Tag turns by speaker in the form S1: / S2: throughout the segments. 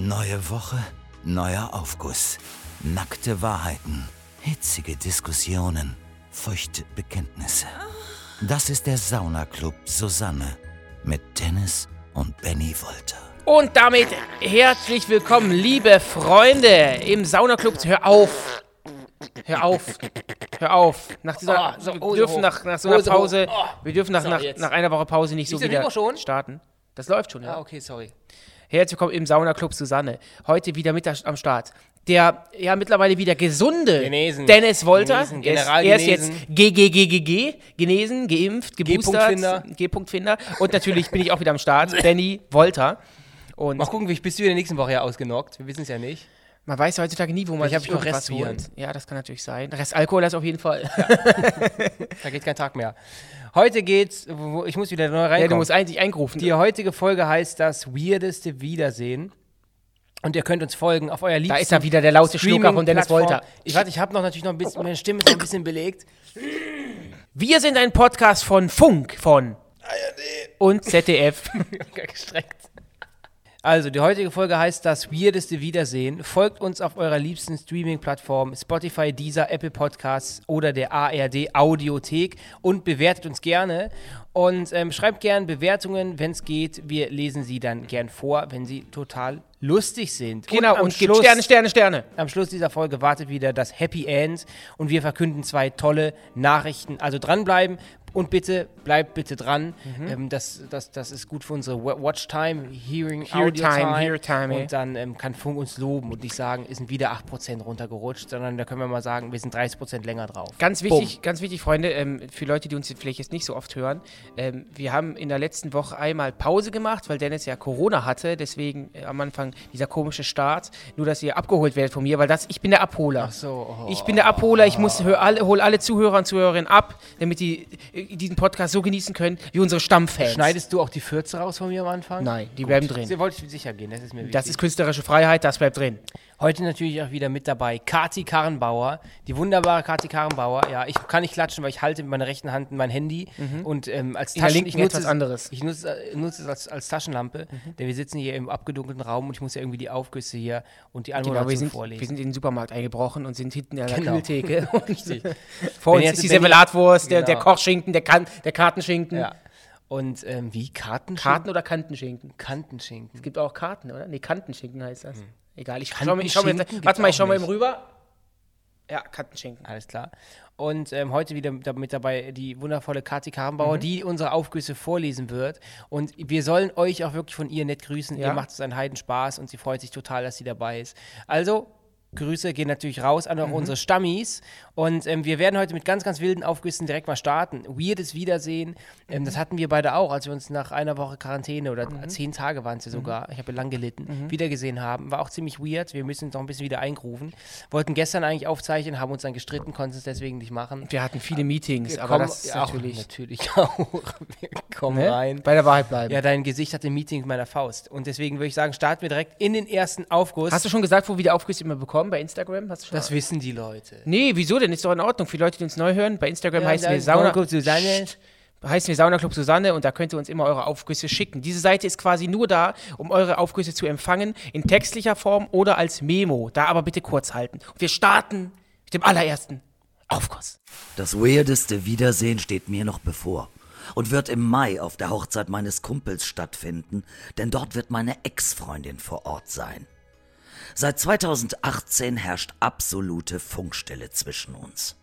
S1: Neue Woche, neuer Aufguss. Nackte Wahrheiten, hitzige Diskussionen, feuchte Bekenntnisse. Das ist der Saunaclub Susanne mit Dennis und Benny Wolter.
S2: Und damit herzlich willkommen, liebe Freunde im Saunaclub. Hör auf. Hör auf. Hör auf. Nach dieser,
S3: Oh, so,
S2: wir
S3: Hose
S2: dürfen
S3: hoch.
S2: nach, nach so einer
S3: Hose hoch.
S2: Pause,
S3: Oh.
S2: wir dürfen nach,
S3: So,
S2: nach, nach einer Woche Pause nicht so wieder starten. Das läuft schon, ja.
S3: Ah, okay, sorry.
S2: Herzlich willkommen im Saunaclub Susanne. Heute wieder mit am Start. Der ja mittlerweile wieder gesunde
S3: Genesen.
S2: Dennis Wolter.
S3: Genesen,
S2: Er ist-
S3: General
S2: er ist jetzt. GGGGG, genesen, geimpft, geboostert.
S3: G-Punkt-Finder.
S2: Und natürlich bin ich auch wieder am Start. Benny Wolter. Und
S3: Mal gucken, wie bist du in der nächsten Woche ja ausgenockt? Wir wissen es ja nicht.
S2: Man weiß heutzutage nie, wo man sich
S3: ich noch Restviren.
S2: holt. Ja, das kann natürlich sein. Restalkohol ist auf jeden Fall.
S3: Da geht kein Tag mehr. Heute geht's, wo, ich muss wieder neu
S2: Ja, du musst eigentlich eingerufen.
S3: Die heutige Folge heißt das weirdeste Wiedersehen. Und ihr könnt uns folgen auf euer liebsten
S2: Da ist er wieder, der laute Schlucker von Dennis. Wolter.
S3: Ich warte, ich habe noch natürlich noch ein bisschen, meine Stimme ist noch ein bisschen belegt.
S2: Wir sind ein Podcast von Funk, von und ZDF.
S3: gestreckt. Also, die heutige Folge heißt das weirdeste Wiedersehen. Folgt uns auf eurer liebsten Streaming-Plattform Spotify, Deezer, Apple Podcasts oder der ARD Audiothek und bewertet uns gerne. Und ähm, schreibt gern Bewertungen, wenn es geht. Wir lesen sie dann gern vor, wenn sie total lustig sind.
S2: genau,
S3: am
S2: und gibt Sterne, Sterne, Sterne.
S3: am Schluss dieser Folge wartet wieder das Happy End und wir verkünden zwei tolle Nachrichten. Also dranbleiben und bitte, bleibt bitte dran.
S2: Mhm.
S3: Ähm, das, das, das ist gut für unsere Wa- Watchtime, Hearing,
S2: Hear
S3: Audio
S2: time,
S3: Time.
S2: hear time,
S3: und dann ähm, kann Funk uns loben und nicht sagen, ist sind wieder 8% runtergerutscht, sondern da können wir mal sagen, wir sind 30% länger drauf.
S2: Ganz wichtig, ganz wichtig, Freunde, ähm, für Leute, die uns vielleicht jetzt nicht so oft hören, ähm, wir haben in der letzten Woche einmal Pause gemacht, weil Dennis ja Corona hatte, deswegen äh, am Anfang dieser komische Start. Nur, dass ihr abgeholt werdet von mir, weil das, ich bin der Abholer.
S3: Ach so, oh.
S2: Ich bin der Abholer, ich muss alle, hol alle Zuhörer und Zuhörerinnen ab, damit die diesen Podcast so genießen können wie unsere Stammfans.
S3: Schneidest du auch die Fürze raus von mir am Anfang?
S2: Nein, die bleiben drin.
S3: Sie wollte ich sicher gehen, das ist mir wichtig.
S2: Das ist künstlerische Freiheit, das bleibt drin.
S3: Heute natürlich auch wieder mit dabei Kati Karrenbauer, die wunderbare Kati Karrenbauer. Ja, ich kann nicht klatschen, weil ich halte mit meiner rechten Hand mein Handy und ähm, als
S2: Mhm. In der
S3: Taschen,
S2: linken
S3: ich nutze
S2: etwas
S3: es,
S2: anderes.
S3: Ich nutze, äh, nutze es als, als Taschenlampe, denn wir sitzen hier im abgedunkelten Raum und ich muss ja irgendwie die Aufgüsse hier und die
S2: Genau,
S3: Anmoderation
S2: wir sind,
S3: vorlesen.
S2: wir sind in den Supermarkt eingebrochen und sind hinten an der
S3: Genau.
S2: Kühltheke.
S3: Richtig.
S2: Vor uns ist die Servelatwurst, der, der
S3: Genau.
S2: Kochschinken, der, kan der Kartenschinken.
S3: ja. Und ähm, wie Kartenschinken?
S2: Karten oder Kantenschinken?
S3: Kantenschinken.
S2: Es gibt auch Karten, oder? Nee, Kantenschinken heißt das. Egal, ich schau
S3: Kantenschinken
S2: mal, ich schau
S3: gibt's
S2: warte mal, ich
S3: auch
S2: schau mal eben rüber. Ja, Kantenschinken.
S3: Alles klar. Und ähm, heute wieder mit, dabei die wundervolle Kathi Karrenbauer,
S2: Mhm.
S3: die unsere Aufgüsse vorlesen wird. Und wir sollen euch auch wirklich von ihr nett grüßen.
S2: Ja.
S3: Ihr macht es einen Heidenspaß und sie freut sich total, dass sie dabei ist. Also, Grüße gehen natürlich raus an
S2: Mhm.
S3: auch unsere Stammis. Und ähm, wir werden heute mit ganz, ganz wilden Aufgüssen direkt mal starten. Weirdes Wiedersehen. Ähm, das hatten wir beide auch, als wir uns nach einer Woche Quarantäne oder
S2: Mhm.
S3: zehn Tage waren es ja sogar, ich habe lang gelitten, wiedergesehen haben. War auch ziemlich weird. Wir müssen uns noch ein bisschen wieder eingrufen. Wollten gestern eigentlich aufzeichnen, haben uns dann gestritten, konnten es deswegen nicht machen.
S2: Wir hatten viele Meetings,
S3: Wir
S2: aber
S3: kommen-
S2: das ist
S3: ja, auch,
S2: natürlich.
S3: natürlich auch. Wir kommen
S2: Ne?
S3: rein.
S2: Bei der Wahrheit bleiben.
S3: Ja, dein Gesicht hat ein Meeting mit meiner Faust. Und deswegen würde ich sagen, starten wir direkt in den ersten Aufguss.
S2: Hast du schon gesagt, wo wir die Aufgüsse immer bekommen? Bei Instagram? Hast du schon
S3: das wissen die Leute.
S2: Nee, wieso denn? Ist doch in Ordnung. Für die Leute, die uns neu hören, bei Instagram
S3: Ja,
S2: heißen wir Sauna.
S3: Saunaclub Susanne.
S2: Psst. heißen wir Sauna Club Susanne und da könnt ihr uns immer eure Aufgüsse schicken. Diese Seite ist quasi nur da, um eure Aufgüsse zu empfangen, in textlicher Form oder als Memo. Da aber bitte kurz halten. Und wir starten mit dem allerersten Aufguss.
S1: Das weirdeste Wiedersehen steht mir noch bevor und wird im Mai auf der Hochzeit meines Kumpels stattfinden, denn dort wird meine Ex-Freundin vor Ort sein. Seit 2018 herrscht absolute Funkstille zwischen uns.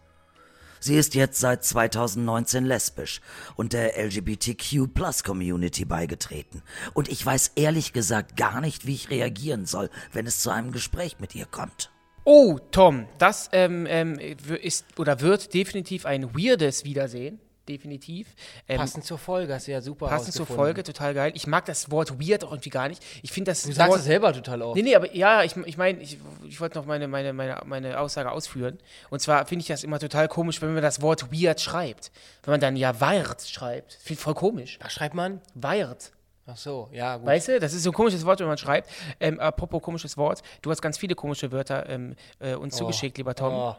S1: Sie ist jetzt seit 2019 lesbisch und der LGBTQ-Plus-Community beigetreten. Und ich weiß ehrlich gesagt gar nicht, wie ich reagieren soll, wenn es zu einem Gespräch mit ihr kommt.
S2: Oh, Tom, das ähm, ähm, ist oder wird definitiv ein weirdes Wiedersehen. Definitiv. Ähm,
S3: Passend zur Folge, hast du ja super
S2: passend zur. Folge, total geil. Ich mag das Wort weird auch irgendwie gar nicht. Ich finde das
S3: Du sagst
S2: Wort,
S3: es selber total oft.
S2: Nee, nee, aber ja, ich, ich meine, ich, ich wollte noch meine, meine, meine, meine Aussage ausführen. Und zwar finde ich das immer total komisch, wenn man das Wort weird schreibt. Wenn man dann ja weird schreibt. Finde ich voll komisch.
S3: Was schreibt man?
S2: Weird.
S3: Ach so, ja, gut.
S2: Weißt du, das ist so ein komisches Wort, wenn man schreibt. Ähm, apropos komisches Wort, du hast ganz viele komische Wörter ähm, äh, uns zugeschickt, lieber Tom.
S3: Oh,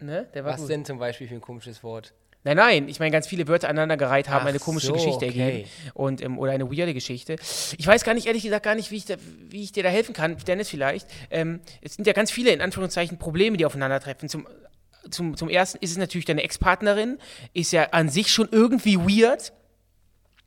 S2: Ne?
S3: Was
S2: gut.
S3: denn zum Beispiel für ein komisches Wort?
S2: Nein, nein, ich meine, ganz viele Wörter aneinandergereiht haben
S3: Ach
S2: eine komische
S3: so,
S2: Geschichte
S3: okay.
S2: ergeben. Und, ähm, oder eine weirde Geschichte. Ich weiß gar nicht, ehrlich gesagt, gar nicht, wie ich, da, wie ich dir da helfen kann. Dennis vielleicht. Ähm, es sind ja ganz viele, in Anführungszeichen, Probleme, die aufeinandertreffen. Zum, zum, zum ersten ist es natürlich deine Ex-Partnerin, ist ja an sich schon irgendwie weird.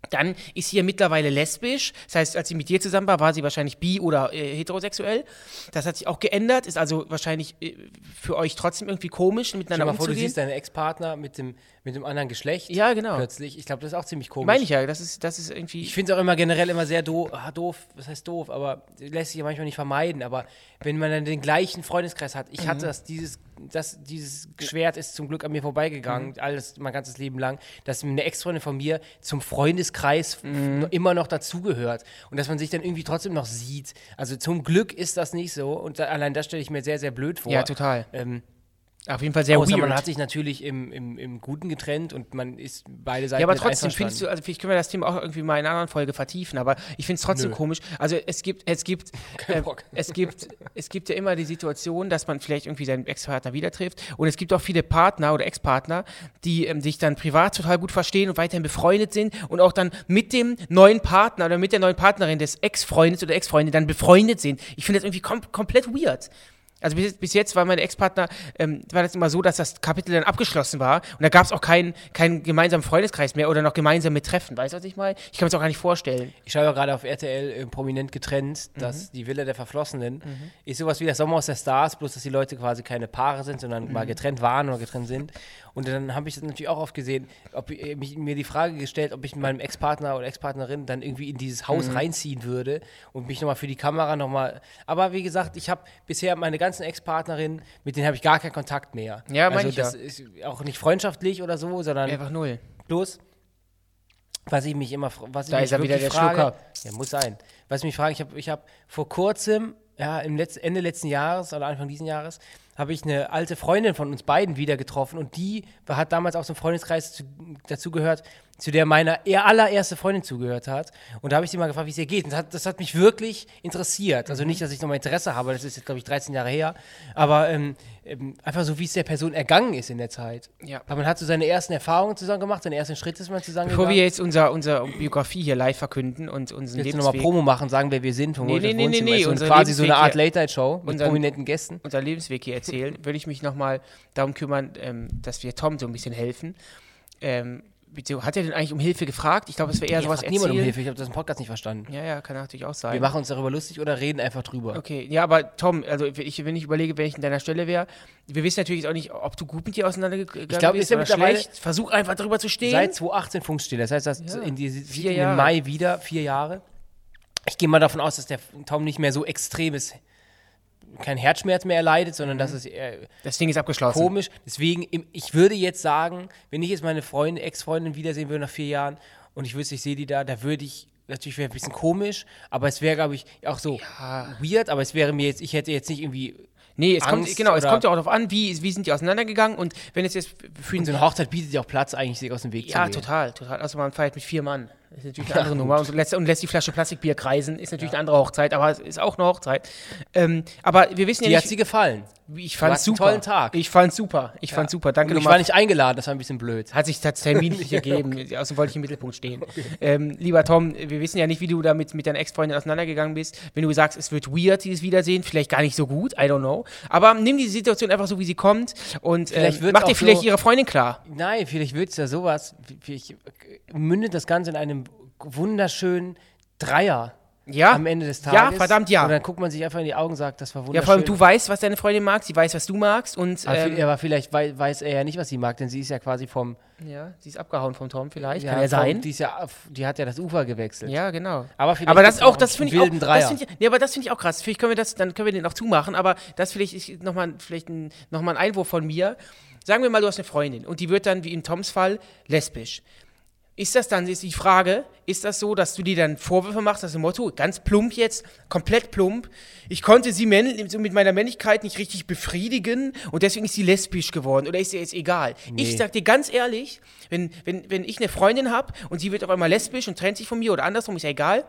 S2: Dann ist sie ja mittlerweile lesbisch. Das heißt, als sie mit dir zusammen war, war sie wahrscheinlich bi- oder äh, heterosexuell. Das hat sich auch geändert. Ist also wahrscheinlich äh, für euch trotzdem irgendwie komisch,
S3: Stell
S2: miteinander
S3: dir mal vor, du siehst deinen Ex-Partner mit dem, mit dem anderen Geschlecht.
S2: Ja, genau.
S3: Plötzlich. Ich glaube, das ist auch ziemlich komisch.
S2: Meine ich ja, das ist, das ist irgendwie.
S3: Ich finde es auch immer generell immer sehr doof, ah, doof, was heißt doof, aber lässt sich ja manchmal nicht vermeiden. Aber wenn man dann den gleichen Freundeskreis hat, ich
S2: Mhm.
S3: hatte das, dieses, das, dieses Schwert ist zum Glück an mir vorbeigegangen,
S2: Mhm.
S3: alles, mein ganzes Leben lang, dass eine Ex-Freundin von mir zum Freundeskreis f-
S2: Mhm.
S3: immer noch dazugehört und dass man sich dann irgendwie trotzdem noch sieht. Also zum Glück ist das nicht so und da, allein das stelle ich mir sehr, sehr blöd vor.
S2: ja, total.
S3: Ähm,
S2: Auf jeden Fall sehr
S3: außer
S2: weird.
S3: man hat sich natürlich im, im, im Guten getrennt und man ist beide Seiten
S2: ja, aber trotzdem findest du, also vielleicht können wir das Thema auch irgendwie mal in einer anderen Folge vertiefen, aber ich finde es trotzdem
S3: Nö.
S2: komisch. Also es gibt, es gibt, äh,
S3: Bock.
S2: es gibt, es gibt ja immer die Situation, dass man vielleicht irgendwie seinen Ex-Partner wieder trifft und es gibt auch viele Partner oder Ex-Partner, die ähm, sich dann privat total gut verstehen und weiterhin befreundet sind und auch dann mit dem neuen Partner oder mit der neuen Partnerin des Ex-Freundes oder Ex-Freundin dann befreundet sind. Ich finde das irgendwie kom komplett weird. Also bis, bis jetzt war meine Ex-Partner, ähm, war das immer so, dass das Kapitel dann abgeschlossen war und da gab es auch keinen keinen gemeinsamen Freundeskreis mehr oder noch gemeinsame Treffen. Weißt du, was ich meine? Ich kann mir das auch gar nicht vorstellen.
S3: Ich schaue ja gerade auf RTL äh, prominent getrennt, dass die Villa der Verflossenen ist sowas wie das Sommerhaus der Stars, bloß dass die Leute quasi keine Paare sind, sondern mal getrennt waren oder getrennt sind. Und dann habe ich das natürlich auch oft gesehen, ob ich, mich, mir die Frage gestellt, ob ich mit meinem Ex-Partner oder Ex-Partnerin dann irgendwie in dieses Haus reinziehen würde und mich nochmal für die Kamera nochmal. Aber wie gesagt, ich habe bisher meine ganzen Ex-Partnerinnen, mit denen habe ich gar keinen Kontakt mehr.
S2: Ja, meine
S3: also
S2: ich
S3: das
S2: ja.
S3: ist auch nicht freundschaftlich oder so, sondern
S2: Einfach null.
S3: Bloß, was ich mich immer, was ich
S2: Da
S3: mich
S2: ist er wieder, der
S3: frage,
S2: Schlucker.
S3: ja, muss sein. Was ich mich frage, ich habe ich hab vor kurzem, ja, im Letz-, Ende letzten Jahres oder Anfang diesen Jahres, habe ich eine alte Freundin von uns beiden wieder getroffen und die hat damals auch zum Freundeskreis zu, dazu gehört, zu der meine eher allererste Freundin zugehört hat. Und da habe ich sie mal gefragt, wie es ihr geht. Und das hat, das hat mich wirklich interessiert. Also nicht, dass ich nochmal Interesse habe, das ist jetzt, glaube ich, 13 Jahre her, aber ähm, ähm, einfach so, wie es der Person ergangen ist in der Zeit.
S2: Ja.
S3: Weil man hat so seine ersten Erfahrungen zusammen gemacht, seine ersten Schritte ist man zusammen
S2: Bevor wir jetzt unser, unser Biografie hier live verkünden und unseren
S3: jetzt nochmal
S2: Lebensweg,
S3: Promo machen, sagen, wer wir sind, von
S2: Nee, nee, nee, nee, unser
S3: quasi so eine
S2: Lebensweg
S3: Art Late-Night-Show mit
S2: unseren-
S3: prominenten Gästen.
S2: unser Lebensweg hier erzählen, würde ich mich nochmal darum kümmern, ähm, dass wir Tom so ein bisschen helfen. Ähm, hat er denn eigentlich um Hilfe gefragt? Ich glaube, es wäre eher
S3: Ich
S2: sowas
S3: frag niemand um
S2: erzählen.
S3: Hilfe, ich habe das im Podcast nicht verstanden.
S2: Ja, ja, kann natürlich auch sein.
S3: Wir machen uns darüber lustig oder reden einfach drüber.
S2: Okay, ja, aber Tom, also ich, wenn ich überlege, wenn ich in deiner Stelle wäre, wir wissen natürlich auch nicht, ob du gut mit dir auseinandergegangen
S3: Ich glaub,
S2: bist
S3: ist ja
S2: oder schlecht. Versuch einfach drüber zu stehen.
S3: Seit 2018 Funkstill, das heißt, das
S2: Ja,
S3: in die,
S2: vier
S3: im Mai wieder, vier Jahre. Ich gehe mal davon aus, dass der Tom nicht mehr so extremes, kein Herzschmerz mehr erleidet, sondern dass es eher
S2: das Ding ist abgeschlossen.
S3: komisch. Deswegen, ich würde jetzt sagen, wenn ich jetzt meine Freundin, Ex-Freundin wiedersehen würde nach vier Jahren und ich wüsste, ich sehe die da, da würde ich, natürlich wäre ein bisschen komisch, aber es wäre, glaube ich, auch so weird, aber es wäre mir jetzt, ich hätte jetzt nicht irgendwie
S2: Nee, es kommt, genau, es kommt ja auch darauf an, wie, wie sind die auseinandergegangen und wenn es jetzt für ihn
S3: so eine Hochzeit bietet ja auch Platz, eigentlich sich aus dem Weg
S2: Ja,
S3: zu gehen.
S2: total, total. Also man feiert mit vier Mann. Ist natürlich eine
S3: Ja,
S2: andere
S3: gut.
S2: Nummer. Und lässt, und lässt die Flasche Plastikbier kreisen, ist natürlich eine andere Hochzeit, aber es ist auch eine Hochzeit. Ähm, aber wir wissen
S3: Die
S2: ja
S3: hat
S2: nicht,
S3: sie gefallen.
S2: Ich
S3: einen
S2: super.
S3: tollen Tag.
S2: Ich fand's super. Ich fand's super. Danke
S3: Und ich war nicht eingeladen, das war ein bisschen blöd.
S2: Hat sich das Termin nicht gegeben, außerdem wollte ich im Mittelpunkt stehen. Ähm, lieber Tom, wir wissen ja nicht, wie du damit mit deiner Ex-Freundin auseinandergegangen bist. Wenn du sagst, es wird weird, dieses Wiedersehen, vielleicht gar nicht so gut, I don't know. Aber nimm die Situation einfach so, wie sie kommt und ähm, mach dir vielleicht
S3: so-
S2: ihre Freundin klar.
S3: Nein, vielleicht wird es ja sowas, vielleicht mündet das Ganze in einem wunderschönen Dreier
S2: Ja?
S3: am Ende des
S2: Ja,
S3: Tages.
S2: verdammt, ja.
S3: Und dann guckt man sich einfach in die Augen und sagt, das war
S2: Ja,
S3: wunderschön.
S2: vor allem du weißt, was deine Freundin mag, sie weiß, was du magst und
S3: aber,
S2: ähm,
S3: aber vielleicht wei weiß er ja nicht, was sie mag, denn sie ist ja quasi vom.
S2: ja, sie ist abgehauen vom Tom vielleicht,
S3: ja,
S2: kann ja
S3: vom-
S2: sein.
S3: Die, ist ja, die hat ja das Ufer gewechselt.
S2: Ja, genau.
S3: Aber, vielleicht
S2: Aber das auch,
S3: noch
S2: das finde ich auch,
S3: wilden
S2: das find ich, nee, aber das finde ich auch krass. Vielleicht können wir das, dann können wir den auch zumachen, aber das vielleicht ist nochmal vielleicht ein, noch mal ein Einwurf von mir. Sagen wir mal, du hast eine Freundin und die wird dann, wie in Toms Fall, lesbisch. Ist das dann, ist die Frage, ist das so, dass du dir dann Vorwürfe machst, das Motto, ganz plump jetzt, komplett plump, ich konnte sie mit meiner Männlichkeit nicht richtig befriedigen und deswegen ist sie lesbisch geworden oder ist ihr jetzt egal? Ich sag dir ganz ehrlich, wenn, wenn, wenn ich eine Freundin habe und sie wird auf einmal lesbisch und trennt sich von mir oder andersrum, ist ja egal,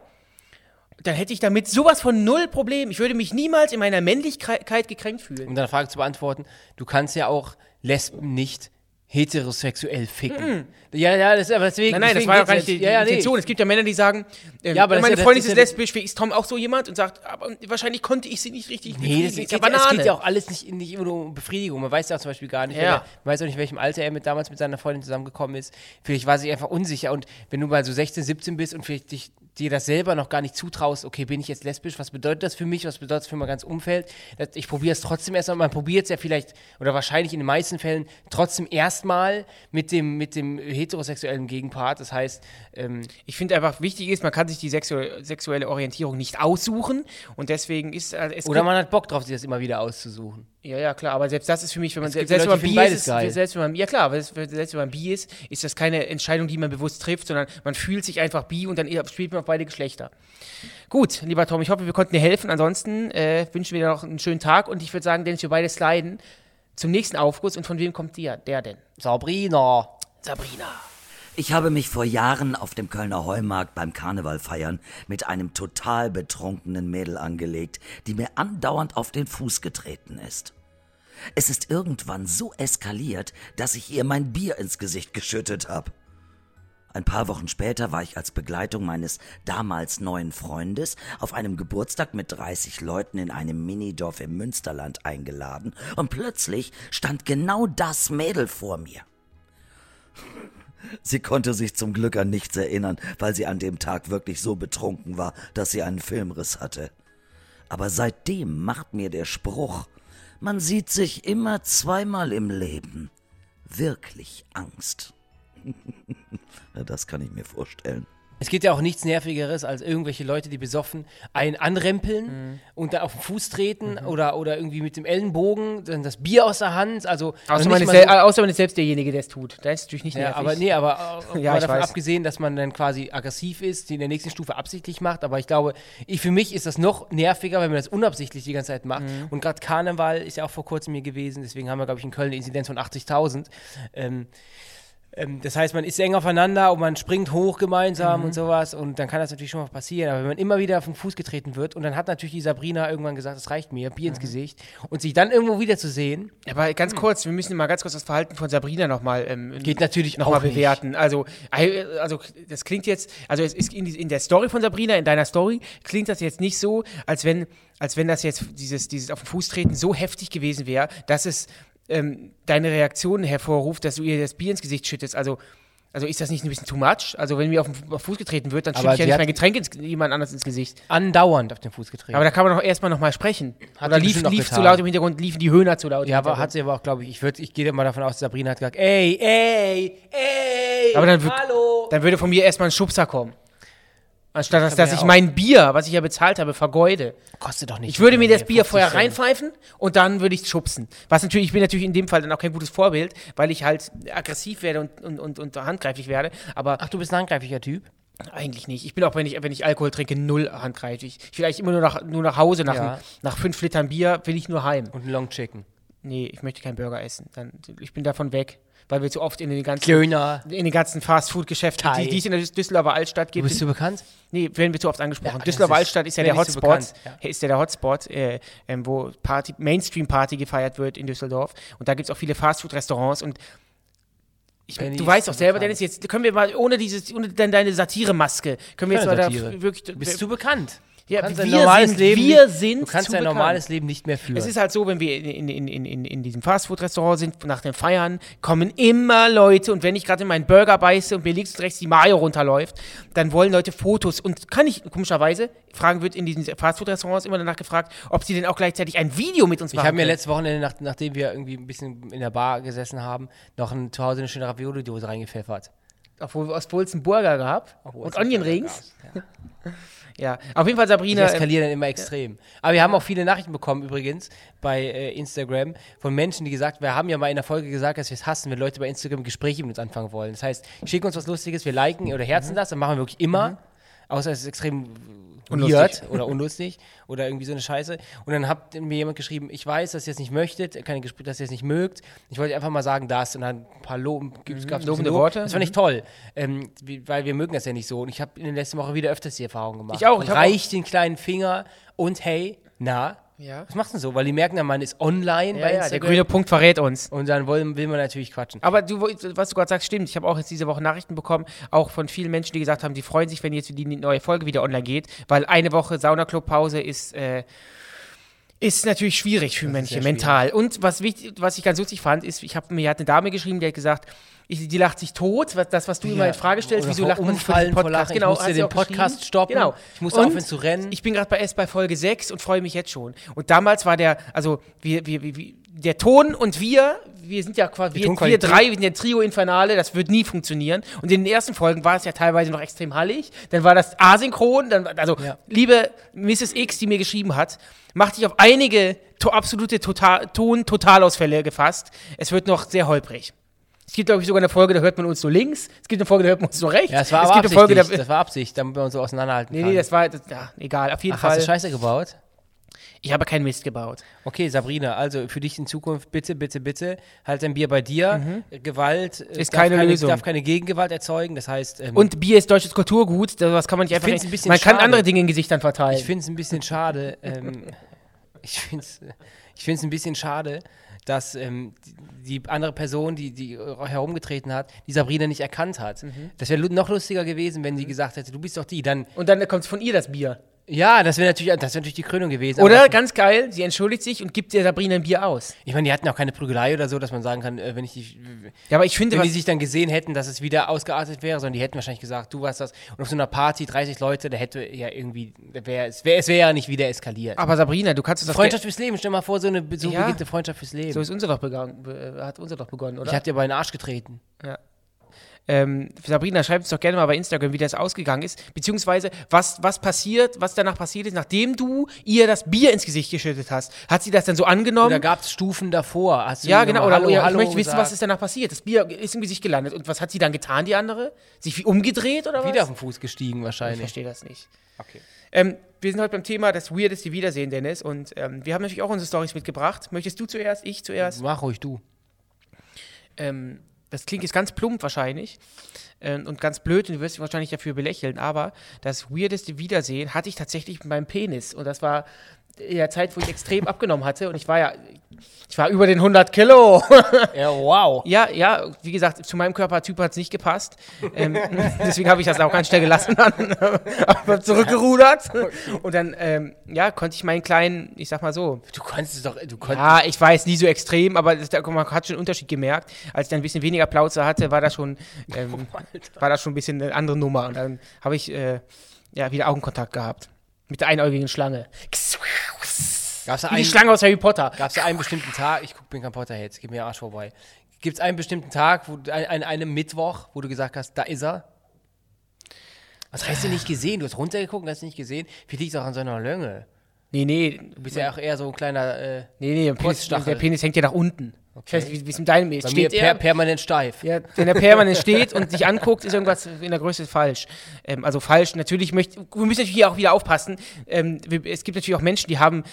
S2: dann hätte ich damit sowas von null Problem. Ich würde mich niemals in meiner Männlichkeit gekränkt fühlen.
S3: Um deine Frage zu beantworten, du kannst ja auch Lesben nicht heterosexuell ficken. Ja, ja, das, aber deswegen.
S2: Nein, nein, das
S3: deswegen
S2: war ja gar nicht die, die
S3: ja, ja, nee.
S2: Intention. Es gibt ja Männer, die sagen, ähm,
S3: Ja, aber das
S2: meine
S3: ist ja-
S2: Freundin
S3: das
S2: ist
S3: ist
S2: lesbisch, ist Tom auch so jemand und sagt, aber wahrscheinlich konnte ich sie nicht richtig
S3: Nee, das geht,
S2: Ist
S3: es geht ja auch alles nicht, nicht immer nur um Befriedigung. Man weiß ja auch zum Beispiel gar nicht,
S2: Ja.
S3: man weiß auch nicht, in welchem Alter er mit, damals mit seiner Freundin zusammengekommen ist. Vielleicht war sie einfach unsicher. Und wenn du mal so 16, 17 bist und vielleicht dich, dir das selber noch gar nicht zutraust, okay, bin ich jetzt lesbisch, was bedeutet das für mich, was bedeutet das für mein ganzes Umfeld? Das, ich probiere es trotzdem erstmal, man probiert es ja vielleicht, oder wahrscheinlich in den meisten Fällen trotzdem erstmal mit dem, mit dem heterosexuellen Gegenpart. Das heißt, ähm,
S2: Ich finde einfach wichtig ist, man kann sich die sexu sexuelle Orientierung nicht aussuchen und deswegen ist es
S3: oder man hat Bock drauf, sich das immer wieder auszusuchen.
S2: ja ja klar, aber selbst das ist für mich, wenn man selbst,
S3: Leute,
S2: wenn man bi ist, selbst wenn man ja klar, selbst wenn man bi ist, ist das keine Entscheidung, die man bewusst trifft, sondern man fühlt sich einfach bi und dann spielt man auf beide Geschlechter. Gut, lieber Tom, ich hoffe, wir konnten dir helfen. Ansonsten äh, wünschen wir dir noch einen schönen Tag und ich würde sagen, Dennis, wir beide sliden zum nächsten Aufguss und von wem kommt der, der denn?
S3: Sabrina.
S2: Sabrina.
S1: Ich habe mich vor Jahren auf dem Kölner Heumarkt beim Karneval feiern mit einem total betrunkenen Mädel angelegt, die mir andauernd auf den Fuß getreten ist. Es ist irgendwann so eskaliert, dass ich ihr mein Bier ins Gesicht geschüttet habe. Ein paar Wochen später war ich als Begleitung meines damals neuen Freundes auf einem Geburtstag mit 30 Leuten in einem Minidorf im Münsterland eingeladen und plötzlich stand genau das Mädel vor mir. Sie konnte sich zum Glück an nichts erinnern, weil sie an dem Tag wirklich so betrunken war, dass sie einen Filmriss hatte. Aber seitdem macht mir der Spruch, man sieht sich immer zweimal im Leben, wirklich Angst. Das kann ich mir vorstellen.
S3: Es gibt ja auch nichts Nervigeres, als irgendwelche Leute, die besoffen einen anrempeln und da auf den Fuß treten oder, oder irgendwie mit dem Ellenbogen dann das Bier aus der Hand. Also
S2: Außer man, ist
S3: so-
S2: außer man ist selbst derjenige, der es tut. Da ist natürlich nicht
S3: ja,
S2: nervig.
S3: aber nee, aber
S2: Ja,
S3: davon
S2: weiß.
S3: abgesehen, dass man dann quasi aggressiv ist, die in der nächsten Stufe absichtlich macht. Aber ich glaube, ich, für mich ist das noch nerviger, wenn man das unabsichtlich die ganze Zeit macht.
S2: Mhm.
S3: Und gerade Karneval ist ja auch vor kurzem hier gewesen, deswegen haben wir, glaube ich, in Köln eine Inzidenz von 80.000. Ähm, ähm, das heißt, man ist eng aufeinander und man springt hoch gemeinsam
S2: Mhm.
S3: und sowas und dann kann das natürlich schon mal passieren. Aber wenn man immer wieder auf den Fuß getreten wird und dann hat natürlich die Sabrina irgendwann gesagt, das reicht mir, Bier ins
S2: Mhm.
S3: Gesicht und sich dann irgendwo wieder zu sehen,
S2: Aber ganz kurz, wir müssen mal ganz kurz das Verhalten von Sabrina nochmal ähm,
S3: Geht natürlich
S2: noch mal
S3: auch nicht.
S2: bewerten. Also, also das klingt jetzt, also es ist in, in der Story von Sabrina, in deiner Story, klingt das jetzt nicht so, als wenn, als wenn das jetzt dieses, dieses auf den Fuß treten so heftig gewesen wäre, dass es ähm, deine Reaktionen hervorruft, dass du ihr das Bier ins Gesicht schüttest. Also also ist das nicht ein bisschen too much? Also wenn mir auf den Fuß getreten wird, dann schütte ich ja nicht mein Getränk ins, jemand anders ins Gesicht.
S3: andauernd auf den Fuß getreten.
S2: Aber da kann man doch erstmal nochmal sprechen.
S3: Hat
S2: Oder lief, lief zu laut im Hintergrund, liefen die Höhner zu laut.
S3: ja, aber hat sie aber auch, glaube ich, ich, würd- ich gehe mal davon aus, Sabrina hat gesagt, ey, ey, ey,
S2: Aber dann
S3: hallo.
S2: Dann würde von mir erstmal ein Schubser kommen. Anstatt dass, dass ich mein Bier, was ich ja bezahlt habe, vergeude.
S3: Kostet doch nicht.
S2: Ich würde mir das Bier
S3: 50
S2: vorher reinpfeifen und dann würde ich es schubsen. Was natürlich, ich bin natürlich in dem Fall dann auch kein gutes Vorbild, weil ich halt aggressiv werde und, und, und, und handgreiflich werde. Aber
S3: Ach, du bist ein handgreifiger Typ?
S2: eigentlich nicht. Ich bin auch, wenn ich, wenn ich Alkohol trinke, null handgreiflich. Vielleicht immer nur nach, nur nach Hause, nach,
S3: Ja.
S2: nach fünf Litern Bier will ich nur heim.
S3: Und Long Chicken.
S2: Nee, ich möchte keinen Burger essen. Dann, ich bin davon weg, weil wir zu oft in den ganzen,
S3: Döner.
S2: in den ganzen Fast-Food-Geschäften, die, die es in der Düsseldorfer Altstadt
S3: Du
S2: gibt,
S3: bist du bekannt?
S2: Nee, werden wir zu oft angesprochen.
S3: Ja,
S2: Düsseldorfer Altstadt ist ja der Hotspot.
S3: bekannt, ja.
S2: Ist ja der Hotspot, äh, ähm, wo Party, Mainstream-Party gefeiert wird in Düsseldorf. Und da gibt es auch viele Fastfood-Restaurants. Und ich, du weißt doch selber,
S3: bekannt.
S2: Dennis, jetzt können wir mal ohne dieses, ohne deine Satire-Maske, können wir jetzt mal
S3: Keine
S2: da
S3: Satire.
S2: wirklich.
S3: Du bist zu bekannt.
S2: Ja,
S3: Du kannst
S2: wir
S3: normales
S2: sind,
S3: Leben
S2: wir sind
S3: Du kannst
S2: zu
S3: dein
S2: bekannt.
S3: normales Leben nicht mehr führen.
S2: Es ist halt so, wenn wir in, in, in, in, in diesem Fastfood-Restaurant sind, nach den Feiern, kommen immer Leute und wenn ich gerade in meinen Burger beiße und mir links und rechts die Mayo runterläuft, dann wollen Leute Fotos und kann ich, komischerweise, fragen wird in diesen Fastfood-Restaurants immer danach gefragt, ob sie denn auch gleichzeitig ein Video mit uns
S3: ich
S2: machen
S3: habe mir letztes Wochenende, nach, nachdem wir irgendwie ein bisschen in der Bar gesessen haben, noch ein, zu Hause eine schöne Ravioli-Dose reingepfeffert.
S2: Obwohl, aus Bolzen Burger gehabt
S3: Obwohl
S2: und
S3: es
S2: Onion
S3: ein
S2: Rings.
S3: gab.
S2: Ja, auf jeden Fall
S3: Die
S2: Sabrina. ähm,
S3: eskalieren dann immer extrem. Aber wir haben auch viele Nachrichten bekommen übrigens bei äh, Instagram von Menschen, die gesagt, wir haben ja mal in der Folge gesagt, dass wir es hassen, wenn Leute bei Instagram Gespräche mit uns anfangen wollen. Das heißt, schicken uns was Lustiges, wir liken oder herzen das, dann machen wir wirklich immer. Außer es ist extrem
S2: Unlustig.
S3: oder unlustig oder irgendwie so eine Scheiße. Und dann hat mir jemand geschrieben, ich weiß, dass ihr es nicht möchtet, keine Gespräche, dass ihr es nicht mögt. Ich wollte einfach mal sagen, das und dann ein paar Loben, gibt's, gab's ein
S2: Lobende
S3: Lob.
S2: Worte.
S3: Das fand ich toll, ähm, weil wir mögen das ja nicht so. Und ich habe in der letzten Woche wieder öfters die Erfahrung gemacht.
S2: Ich auch, ich hab auch-
S3: reicht den kleinen Finger und hey, na,
S2: Ja.
S3: Was machst du denn so? Weil die merken dann, man ist online
S2: Ja,
S3: bei
S2: ja, der
S3: Instagram.
S2: grüne Punkt verrät uns.
S3: und dann wollen, will man natürlich quatschen.
S2: Aber du, was du gerade sagst, stimmt. Ich habe auch jetzt diese Woche Nachrichten bekommen, auch von vielen Menschen, die gesagt haben, die freuen sich, wenn jetzt die neue Folge wieder online geht, weil eine Woche Saunaclub-Pause ist, äh, ist natürlich schwierig für
S3: Das sehr
S2: mental. Und was, wichtig, was ich ganz lustig fand, ist, ich habe mir hat eine Dame geschrieben, die hat gesagt, ich, die lacht sich tot, was, das, was du immer in Frage stellst,
S3: Oder
S2: wieso lacht man sich vor diesem
S3: vor
S2: Podcast?
S3: Lachen. Ich musste den. Podcast stoppen.
S2: Genau.
S3: Ich musste
S2: Und
S3: aufhören zu rennen.
S2: Ich bin gerade bei erst bei Folge 6 und freue mich jetzt schon. Und damals war der, also wir, wir, wir, der Ton und wir, wir sind ja quasi, wir, wir drei, wir sind ja Trio Infernale, das wird nie funktionieren. Und in den ersten Folgen war es ja teilweise noch extrem hallig, dann war das asynchron, dann, also
S3: Ja.
S2: liebe Mrs. X, die mir geschrieben hat, macht sich auf einige to absolute Total Ton-Totalausfälle gefasst. Es wird noch sehr holprig. Es gibt, glaube ich, sogar eine Folge, da hört man uns so links. Es gibt eine Folge, da hört man uns so rechts.
S3: Ja, das war
S2: es
S3: aber
S2: gibt Folge,
S3: Absicht.
S2: da,
S3: das war Absicht, damit wir uns so auseinanderhalten
S2: Nee,
S3: kann.
S2: nee, das war, das, ja, egal, auf jeden
S3: Ach, hast
S2: Fall.
S3: du Scheiße gebaut?
S2: Ich habe keinen Mist gebaut.
S3: Okay, Sabrina, also für dich in Zukunft bitte, bitte, bitte, halt dein Bier bei dir. Gewalt äh,
S2: Mhm. Ist
S3: darf
S2: keine Lösung.
S3: darf keine Gegengewalt erzeugen. Das heißt, ähm,
S2: Und Bier ist deutsches Kulturgut, das kann man nicht einfach.
S3: ein bisschen
S2: man kann
S3: schade.
S2: andere Dinge in Gesichtern verteilen.
S3: ich finde es ein bisschen schade. ähm, ich finde es ich find's ein bisschen schade, dass ähm, die, die andere Person, die, die herumgetreten hat, die Sabrina nicht erkannt hat.
S2: Mhm.
S3: Das wäre noch lustiger gewesen, wenn sie gesagt hätte, du bist doch die. Dann,
S2: und dann kommt von ihr das Bier.
S3: Ja, das wäre natürlich, das wär natürlich die Krönung gewesen.
S2: Oder
S3: aber-
S2: ganz geil, sie entschuldigt sich und gibt der Sabrina ein Bier aus.
S3: Ich meine, die hatten auch keine Prügelei oder so, dass man sagen kann, äh, wenn ich die,
S2: Ja, aber ich finde,
S3: wenn die sich dann gesehen hätten, dass es wieder ausgeartet wäre, sondern die hätten wahrscheinlich gesagt, du warst das. Und auf so einer Party, 30 Leute, da hätte ja irgendwie, wär, es wäre wär ja nicht wieder eskaliert.
S2: aber Sabrina, du kannst es
S3: Freundschaft fürs Leben, stell mal vor, so eine so
S2: Ja.
S3: Freundschaft fürs Leben.
S2: So ist unser doch begangen, be- äh, hat unser doch begonnen, oder?
S3: ich hatte dir bei den Arsch getreten.
S2: Ähm, Sabrina, schreibt uns doch gerne mal bei Instagram, wie das ausgegangen ist. Beziehungsweise, was, was passiert, was danach passiert ist, nachdem du ihr das Bier ins Gesicht geschüttet hast. Hat sie das dann so angenommen?
S3: Oder gab es Stufen davor? Hast du
S2: ja, genau. Oder
S3: Hallo,
S2: ja, ich
S3: Hallo
S2: möchte wissen, was ist danach passiert. Das Bier ist im Gesicht gelandet. Und was hat sie dann getan, die andere? Sich wie umgedreht oder
S3: Wieder auf
S2: was?
S3: den Fuß gestiegen
S2: Ich
S3: wahrscheinlich.
S2: verstehe das nicht.
S3: Okay.
S2: Ähm, wir sind heute beim Thema das weirdeste Wiedersehen, Dennis. Und ähm, wir haben natürlich auch unsere Stories mitgebracht. Möchtest du zuerst, ich zuerst?
S3: Mach ruhig du.
S2: Ähm, das klingt jetzt ganz plump wahrscheinlich ähm, und ganz blöd und du wirst mich wahrscheinlich dafür belächeln, aber das weirdeste Wiedersehen hatte ich tatsächlich mit meinem Penis. Und das war in der Zeit, wo ich extrem abgenommen hatte. Und ich war ja, ich war über den 100 Kilo.
S3: Ja, wow.
S2: Ja, ja, wie gesagt, zu meinem Körpertyp hat es nicht gepasst. Ähm, deswegen habe ich das auch ganz schnell gelassen. Aber zurückgerudert. Und dann, ähm, ja, konnte ich meinen kleinen, ich sag mal so,
S3: Du konntest es doch, du konntest.
S2: ja, ich weiß, nie so extrem, aber das, da- man hat schon einen Unterschied gemerkt. Als ich dann ein bisschen weniger Plauze hatte, war das schon, ähm, war das schon ein bisschen eine andere Nummer. Und dann habe ich äh, ja, wieder Augenkontakt gehabt. Mit der einäugigen Schlange.
S3: Gab's da
S2: Wie die
S3: einen,
S2: Schlange aus Harry Potter.
S3: Gab es da einen bestimmten Tag, ich guck, bin kein Potterhead, gib mir Arsch vorbei. Gibt es einen bestimmten Tag, wo du- ein, ein, einen Mittwoch, wo du gesagt hast, da ist er? Was heißt denn nicht gesehen? Du hast runtergeguckt und hast nicht gesehen. Vielleicht liegt es auch an seiner Länge.
S2: Nee, nee,
S3: Du bist ja auch eher so ein kleiner, äh,
S2: nee, nee, der Penis, der Penis hängt ja nach unten. Ich weiß, wie wie es mit deinem ist.
S3: bei mir
S2: Steht
S3: per,
S2: er,
S3: permanent steif.
S2: ja, wenn er permanent steht und sich anguckt, ist irgendwas in der Größe falsch. Ähm, also falsch, natürlich möchte, wir müssen natürlich hier auch wieder aufpassen. Ähm, es gibt natürlich auch Menschen, die haben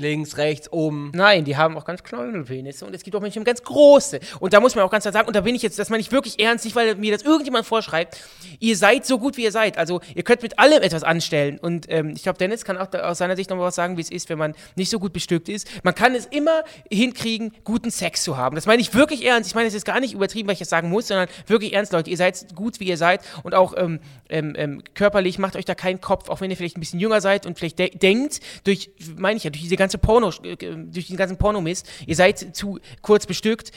S3: Links, rechts, oben.
S2: Nein, die haben auch ganz kleine Penisse und es gibt auch Menschen, ganz große. Und da muss man auch ganz klar sagen, und da bin ich jetzt, das meine ich wirklich ernst, nicht weil mir das irgendjemand vorschreibt, ihr seid so gut, wie ihr seid. Also ihr könnt mit allem etwas anstellen. Und ähm, ich glaube, Dennis kann auch aus seiner Sicht nochmal was sagen, wie es ist, wenn man nicht so gut bestückt ist. Man kann es immer hinkriegen, guten Sex zu haben. Das meine ich wirklich ernst. Ich meine, es ist gar nicht übertrieben, weil ich das sagen muss, sondern wirklich ernst, Leute. Ihr seid gut, wie ihr seid und auch ähm, ähm, ähm, körperlich macht euch da keinen Kopf, auch wenn ihr vielleicht ein bisschen jünger seid und vielleicht de denkt, durch, meine ich ja, durch diese ganze Porno, äh, durch den ganzen Pornomist, ihr seid zu kurz bestückt.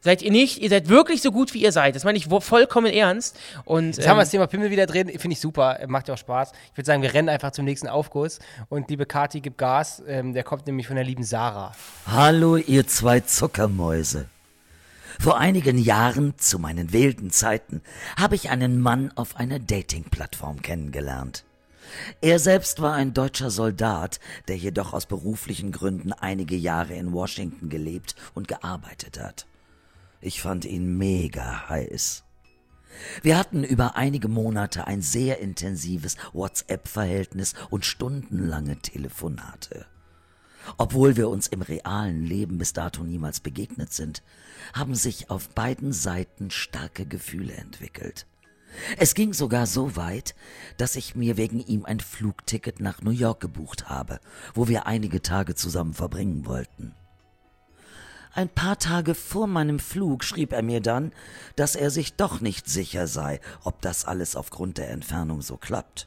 S2: Seid ihr nicht, ihr seid wirklich so gut, wie ihr seid. Das meine ich vollkommen ernst. Und,
S3: Jetzt haben wir das
S2: ähm,
S3: Thema Pimmel wieder drin. Finde ich super. äh, Macht ja auch Spaß. Ich würde sagen, wir rennen einfach zum nächsten Aufguss. Und liebe Kati, gib Gas. Ähm, der kommt nämlich von der lieben Sarah.
S1: Hallo, ihr zwei Zuckermäuse. Vor einigen Jahren, zu meinen wilden Zeiten, habe ich einen Mann auf einer Dating-Plattform kennengelernt. Er selbst war ein deutscher Soldat, der jedoch aus beruflichen Gründen einige Jahre in Washington gelebt und gearbeitet hat. Ich fand ihn mega heiß. Wir hatten über einige Monate ein sehr intensives WhatsApp-Verhältnis und stundenlange Telefonate. Obwohl wir uns im realen Leben bis dato niemals begegnet sind, haben sich auf beiden Seiten starke Gefühle entwickelt. Es ging sogar so weit, dass ich mir wegen ihm ein Flugticket nach New York gebucht habe, wo wir einige Tage zusammen verbringen wollten. Ein paar Tage vor meinem Flug schrieb er mir dann, dass er sich doch nicht sicher sei, ob das alles aufgrund der Entfernung so klappt.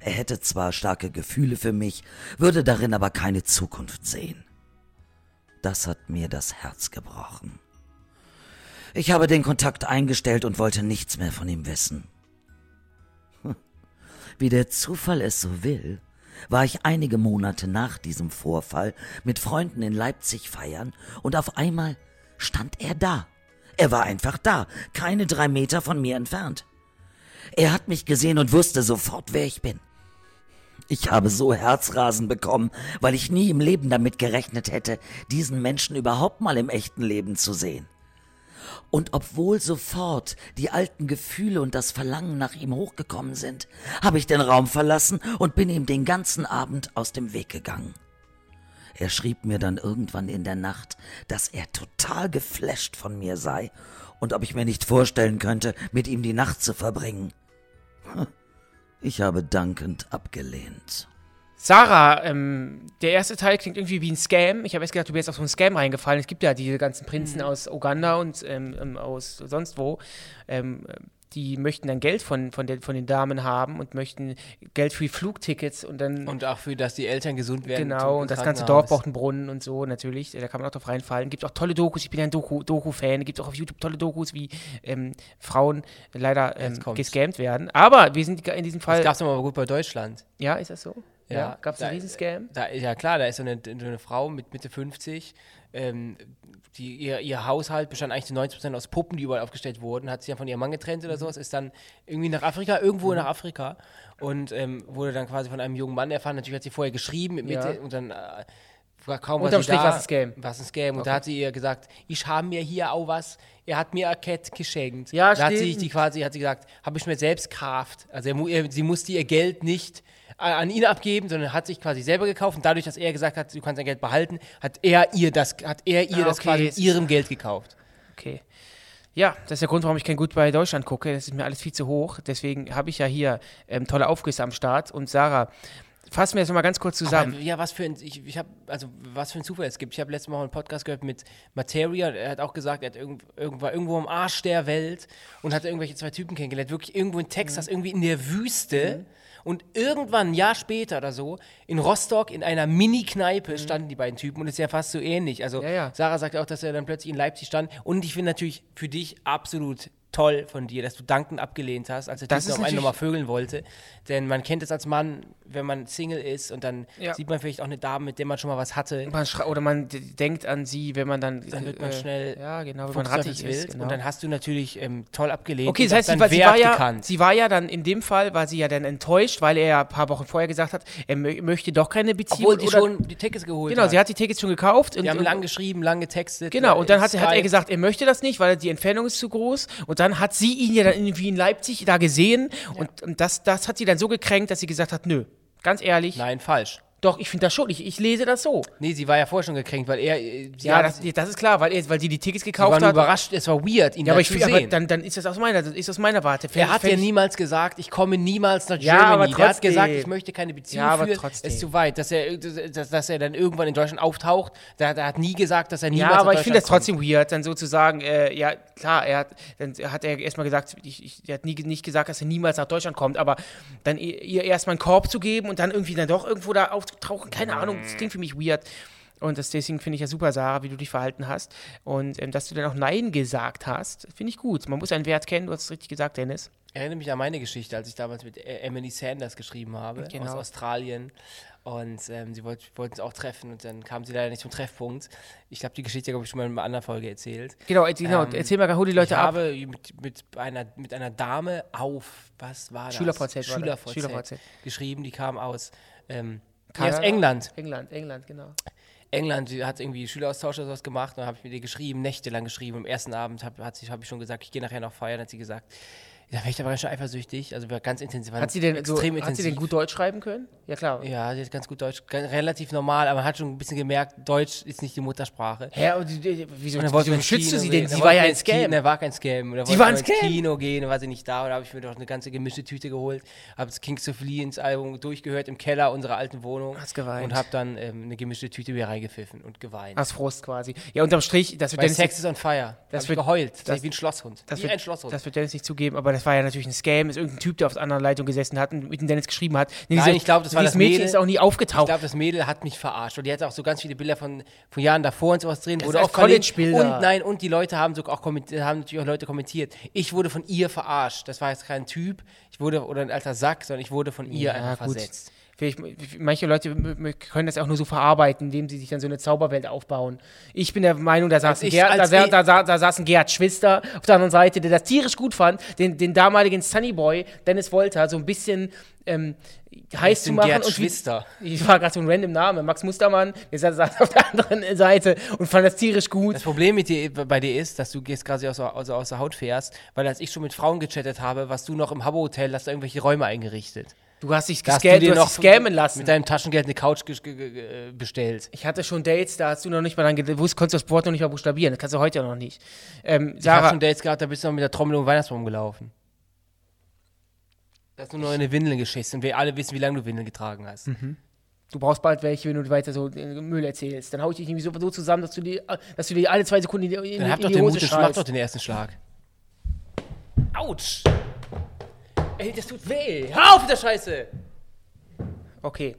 S1: Er hätte zwar starke Gefühle für mich, würde darin aber keine Zukunft sehen. Das hat mir das Herz gebrochen. Ich habe den Kontakt eingestellt und wollte nichts mehr von ihm wissen. Wie der Zufall es so will, war ich einige Monate nach diesem Vorfall mit Freunden in Leipzig feiern und auf einmal stand er da. Er war einfach da, keine drei Meter von mir entfernt. Er hat mich gesehen und wusste sofort, wer ich bin. Ich habe so Herzrasen bekommen, weil ich nie im Leben damit gerechnet hätte, diesen Menschen überhaupt mal im echten Leben zu sehen. Und obwohl sofort die alten Gefühle und das Verlangen nach ihm hochgekommen sind, habe ich den Raum verlassen und bin ihm den ganzen Abend aus dem Weg gegangen. Er schrieb mir dann irgendwann in der Nacht, dass er total geflasht von mir sei und ob ich mir nicht vorstellen könnte, mit ihm die Nacht zu verbringen. Ich habe dankend abgelehnt.
S2: Sarah, ähm, der erste Teil klingt irgendwie wie ein Scam. Ich habe erst gedacht, du wärst auf so einen Scam reingefallen. Es gibt ja diese ganzen Prinzen mhm. aus Uganda und ähm, ähm aus sonst wo. Ähm, die möchten dann Geld von, von, den, von den Damen haben und möchten Geld für Flugtickets und dann.
S3: Und auch für, dass die Eltern gesund werden.
S2: Genau, und das ganze Dorf braucht einen Brunnen und so, natürlich. Da kann man auch drauf reinfallen. Gibt auch tolle Dokus, ich bin ja ein Doku-Fan. Doku Gibt auch auf YouTube tolle Dokus, wie ähm, Frauen leider ähm, gescammt werden. Aber wir sind in diesem Fall. Das
S3: gab es aber gut bei Deutschland.
S2: Ja, ist das so?
S3: Ja, ja
S2: gab es einen Riesenscam?
S3: Da, ja, klar, da ist so eine, so eine Frau mit Mitte 50, ähm, die, ihr, ihr Haushalt bestand eigentlich zu 90% aus Puppen, die überall aufgestellt wurden, hat sich dann von ihrem Mann getrennt oder mhm. sowas, ist dann irgendwie nach Afrika, irgendwo mhm. nach Afrika und ähm, wurde dann quasi von einem jungen Mann erfahren. Natürlich hat sie vorher geschrieben mit Mitte ja. und dann. Äh, kaum
S2: Unterm Strich
S3: was
S2: ein Scam.
S3: Was ein Scam. Und okay. da hat sie ihr gesagt, ich habe mir hier auch was, er hat mir ein Cat geschenkt.
S2: Ja,
S3: da stimmt. hat sie die quasi, hat sie gesagt, habe ich mir selbst gekauft. Also er, er, sie musste ihr Geld nicht an ihn abgeben, sondern hat sich quasi selber gekauft und dadurch, dass er gesagt hat, du kannst dein Geld behalten, hat er ihr das, hat er ihr ah, okay. das quasi mit ihrem Geld gekauft.
S2: Okay. Ja, das ist der Grund, warum ich kein Gut bei Deutschland gucke. Das ist mir alles viel zu hoch. Deswegen habe ich ja hier ähm, tolle Aufgüsse am Start. Und Sarah, fassen wir das mal ganz kurz zusammen.
S3: Aber, ja, was für ein, ich, ich habe, also was für ein Zufall es gibt. Ich habe letztes Mal einen Podcast gehört mit Materia. Er hat auch gesagt, er hat irgend, irgendwo, irgendwo am Arsch der Welt und hat irgendwelche zwei Typen kennengelernt. Wirklich irgendwo in Texas, mhm. irgendwie in der Wüste. Mhm und irgendwann, ein Jahr später oder so, in Rostock in einer Mini-Kneipe mhm. standen die beiden Typen und es ist ja fast so ähnlich. Also
S2: ja, ja.
S3: Sarah sagt auch, dass er dann plötzlich in Leipzig stand. Und ich finde natürlich für dich absolut toll von dir, dass du dankend abgelehnt hast, als er das noch einen nochmal vögeln wollte. Denn man kennt es als Mann, wenn man Single ist und dann ja. sieht man vielleicht auch eine Dame, mit der man schon mal was hatte.
S2: Man oder man denkt an sie, wenn man dann.
S3: Dann wird man äh, schnell.
S2: Ja, genau, wenn man rattig
S3: ist. Genau. Und dann hast du natürlich ähm, toll abgelehnt.
S2: Okay, das heißt, sie war, sie, war ja, sie war ja dann in dem Fall, war sie ja dann enttäuscht, weil er ja ein paar Wochen vorher gesagt hat, er möchte doch keine Beziehung.
S3: Obwohl die schon die Tickets geholt
S2: Genau, hat. sie hat die Tickets schon gekauft.
S3: Wir haben lang geschrieben, lang getextet.
S2: Genau, und dann hat, hat, er gesagt, er möchte das nicht, weil die Entfernung ist zu groß. Und dann hat sie ihn ja dann irgendwie in Leipzig da gesehen. Ja. Und, und das, das hat sie dann so gekränkt, dass sie gesagt hat, nö, ganz ehrlich.
S3: Nein, falsch.
S2: Doch, ich finde das schon. Ich, ich lese das so.
S3: Nee, sie war ja vorher schon gekränkt, weil er. Äh,
S2: ja, das, das, ist klar, weil, er, weil sie die Tickets gekauft
S3: sie
S2: war hat.
S3: überrascht, es war weird, ihn ja, aber ich, zu sehen. Aber
S2: dann, dann ist das aus meiner, ist aus meiner Warte.
S3: Fänd er hat ja niemals gesagt, ich komme niemals nach Germany. Ja, aber trotzdem. Er hat gesagt, ich möchte keine Beziehung ja, aber führen. Trotzdem. Es ist zu weit. Dass er, dass, dass er dann irgendwann in Deutschland auftaucht, der, der hat nie gesagt, dass er niemals
S2: Ja, aber ich finde das trotzdem weird, dann sozusagen, äh, ja, klar, er hat, dann hat er erstmal gesagt, ich, ich, er hat nie, nicht gesagt, dass er niemals nach Deutschland kommt, aber dann ihr erstmal einen Korb zu geben und dann irgendwie dann doch irgendwo da aufzutauchen, keine Ahnung, das klingt für mich weird. Und das, deswegen finde ich ja super, Sarah, wie du dich verhalten hast. Und ähm, dass du dann auch Nein gesagt hast, finde ich gut. Man muss einen Wert kennen, du hast es richtig gesagt, Dennis.
S3: Erinnere mich an meine Geschichte, als ich damals mit e- Emily Sanders geschrieben habe, genau. aus Australien. Und ähm, sie wollt, wollten es auch treffen und dann kam sie leider nicht zum Treffpunkt. Ich glaube, die Geschichte habe ich schon mal in einer anderen Folge erzählt.
S2: Genau, genau. Ähm, erzähl mal, hol die Leute
S3: ich
S2: ab.
S3: Ich habe mit, mit, einer, mit einer Dame auf, was war das?
S2: SchülerVZ.
S3: SchülerVZ, SchülerVZ. geschrieben, die kam aus ähm, Kanada? aus England.
S2: England, England, genau.
S3: England sie hat irgendwie Schüleraustausch oder sowas gemacht und dann habe ich mit ihr geschrieben, nächtelang geschrieben. Am ersten Abend habe hab ich schon gesagt, ich gehe nachher noch feiern, hat sie gesagt, Da wäre ich aber ganz schön eifersüchtig. Also wir ganz intensiv.
S2: Hat sie, denn so,
S3: extrem
S2: hat sie
S3: intensiv.
S2: denn gut Deutsch schreiben können? Ja, klar.
S3: Ja, sie hat ganz gut Deutsch, ganz, relativ normal, aber man hat schon ein bisschen gemerkt, Deutsch ist nicht die Muttersprache.
S2: Hä, die- wieso,
S3: Und
S2: wieso
S3: ins
S2: schützt du sie denn? Sie war ja ein
S3: ins
S2: Scam.
S3: Der war kein Scam. Und dann
S2: Sie war ein
S3: ins
S2: Scam?
S3: Kino gehen, war sie nicht da. Und da habe ich mir doch eine ganze gemischte Tüte geholt, habe das Kings of Leons Album durchgehört im Keller unserer alten Wohnung.
S2: Hast geweint.
S3: Und habe dann ähm, eine gemischte Tüte mir reingepfiffen und geweint.
S2: Aus Frust quasi. Ja, unterm Strich, das wird
S3: Weil
S2: Dennis,
S3: Sex is on fire.
S2: Das
S3: Das
S2: wird-
S3: geheult. Das,
S2: das-
S3: ist wie ein Schlosshund.
S2: das
S3: wie
S2: wird,
S3: ein Schlosshund.
S2: das wird Dennis nicht zugeben, aber das war ja natürlich ein Scam. Ist irgendein Typ, der auf der anderen Leitung gesessen hat und mit dem Dennis geschrieben hat. Nee,
S3: Nein,
S2: diese-
S3: ich glaub, das war das
S2: Mädchen
S3: Mädel.
S2: ist auch nie
S3: ich
S2: aufgetaucht.
S3: glaube, das Mädel hat mich verarscht. Und die hatte auch so ganz viele Bilder von, von Jahren davor und sowas drin.
S2: Das
S3: auch verlinkt.
S2: College-Bilder.
S3: Und nein, und die Leute haben sogar auch kommentiert, haben natürlich auch Leute kommentiert. Ich wurde von ihr verarscht. Das war jetzt kein Typ, ich wurde, oder ein alter Sack, sondern ich wurde von ihr einfach versetzt.
S2: Manche Leute können das auch nur so verarbeiten, indem sie sich dann so eine Zauberwelt aufbauen. Ich bin der Meinung, da saß, ein
S3: ich-
S2: Gerd, da,
S3: ich-
S2: da, sa- da saß ein Gerhard Schwister auf der anderen Seite, der das tierisch gut fand, den, den damaligen Sunnyboy Dennis Wolter so ein bisschen ähm, heiß zu machen.
S3: Gerhard
S2: und wie-
S3: Schwister?
S2: Ich war gerade so ein random Name, Max Mustermann, der saß- auf der anderen Seite und fand das tierisch gut.
S3: Das Problem mit dir, bei dir ist, dass du jetzt quasi aus, der- also aus der Haut fährst, weil als ich schon mit Frauen gechattet habe, warst du noch im Habbo-Hotel, hast da irgendwelche Räume eingerichtet.
S2: Du hast dich,
S3: Da hast
S2: gesca
S3: dir
S2: du hast dich scammen lassen.
S3: Mit deinem Taschengeld eine Couch äh, bestellt.
S2: Ich hatte schon Dates, da hast du noch nicht mal dran gewusst, konntest du das Wort noch nicht mal buchstabieren. Das kannst du heute ja noch nicht. Ähm,
S3: Ich habe
S2: Sarah,
S3: schon Dates gehabt, da bist du noch mit der Trommel um den Weihnachtsbaum gelaufen. Da hast du nur eine Windel geschissen und wir alle wissen, wie lange du Windeln getragen hast.
S2: Mhm. du brauchst bald welche, wenn du weiter so äh, Müll erzählst. Dann hau ich dich irgendwie so, so zusammen, dass du, die, dass du die alle zwei Sekunden in, die- in,
S3: Dann hab
S2: in
S3: doch
S2: die
S3: den
S2: Hose
S3: Mut, mach doch den ersten Schlag. Autsch! Ey, das tut weh! Hör auf mit der Scheiße!
S2: Okay.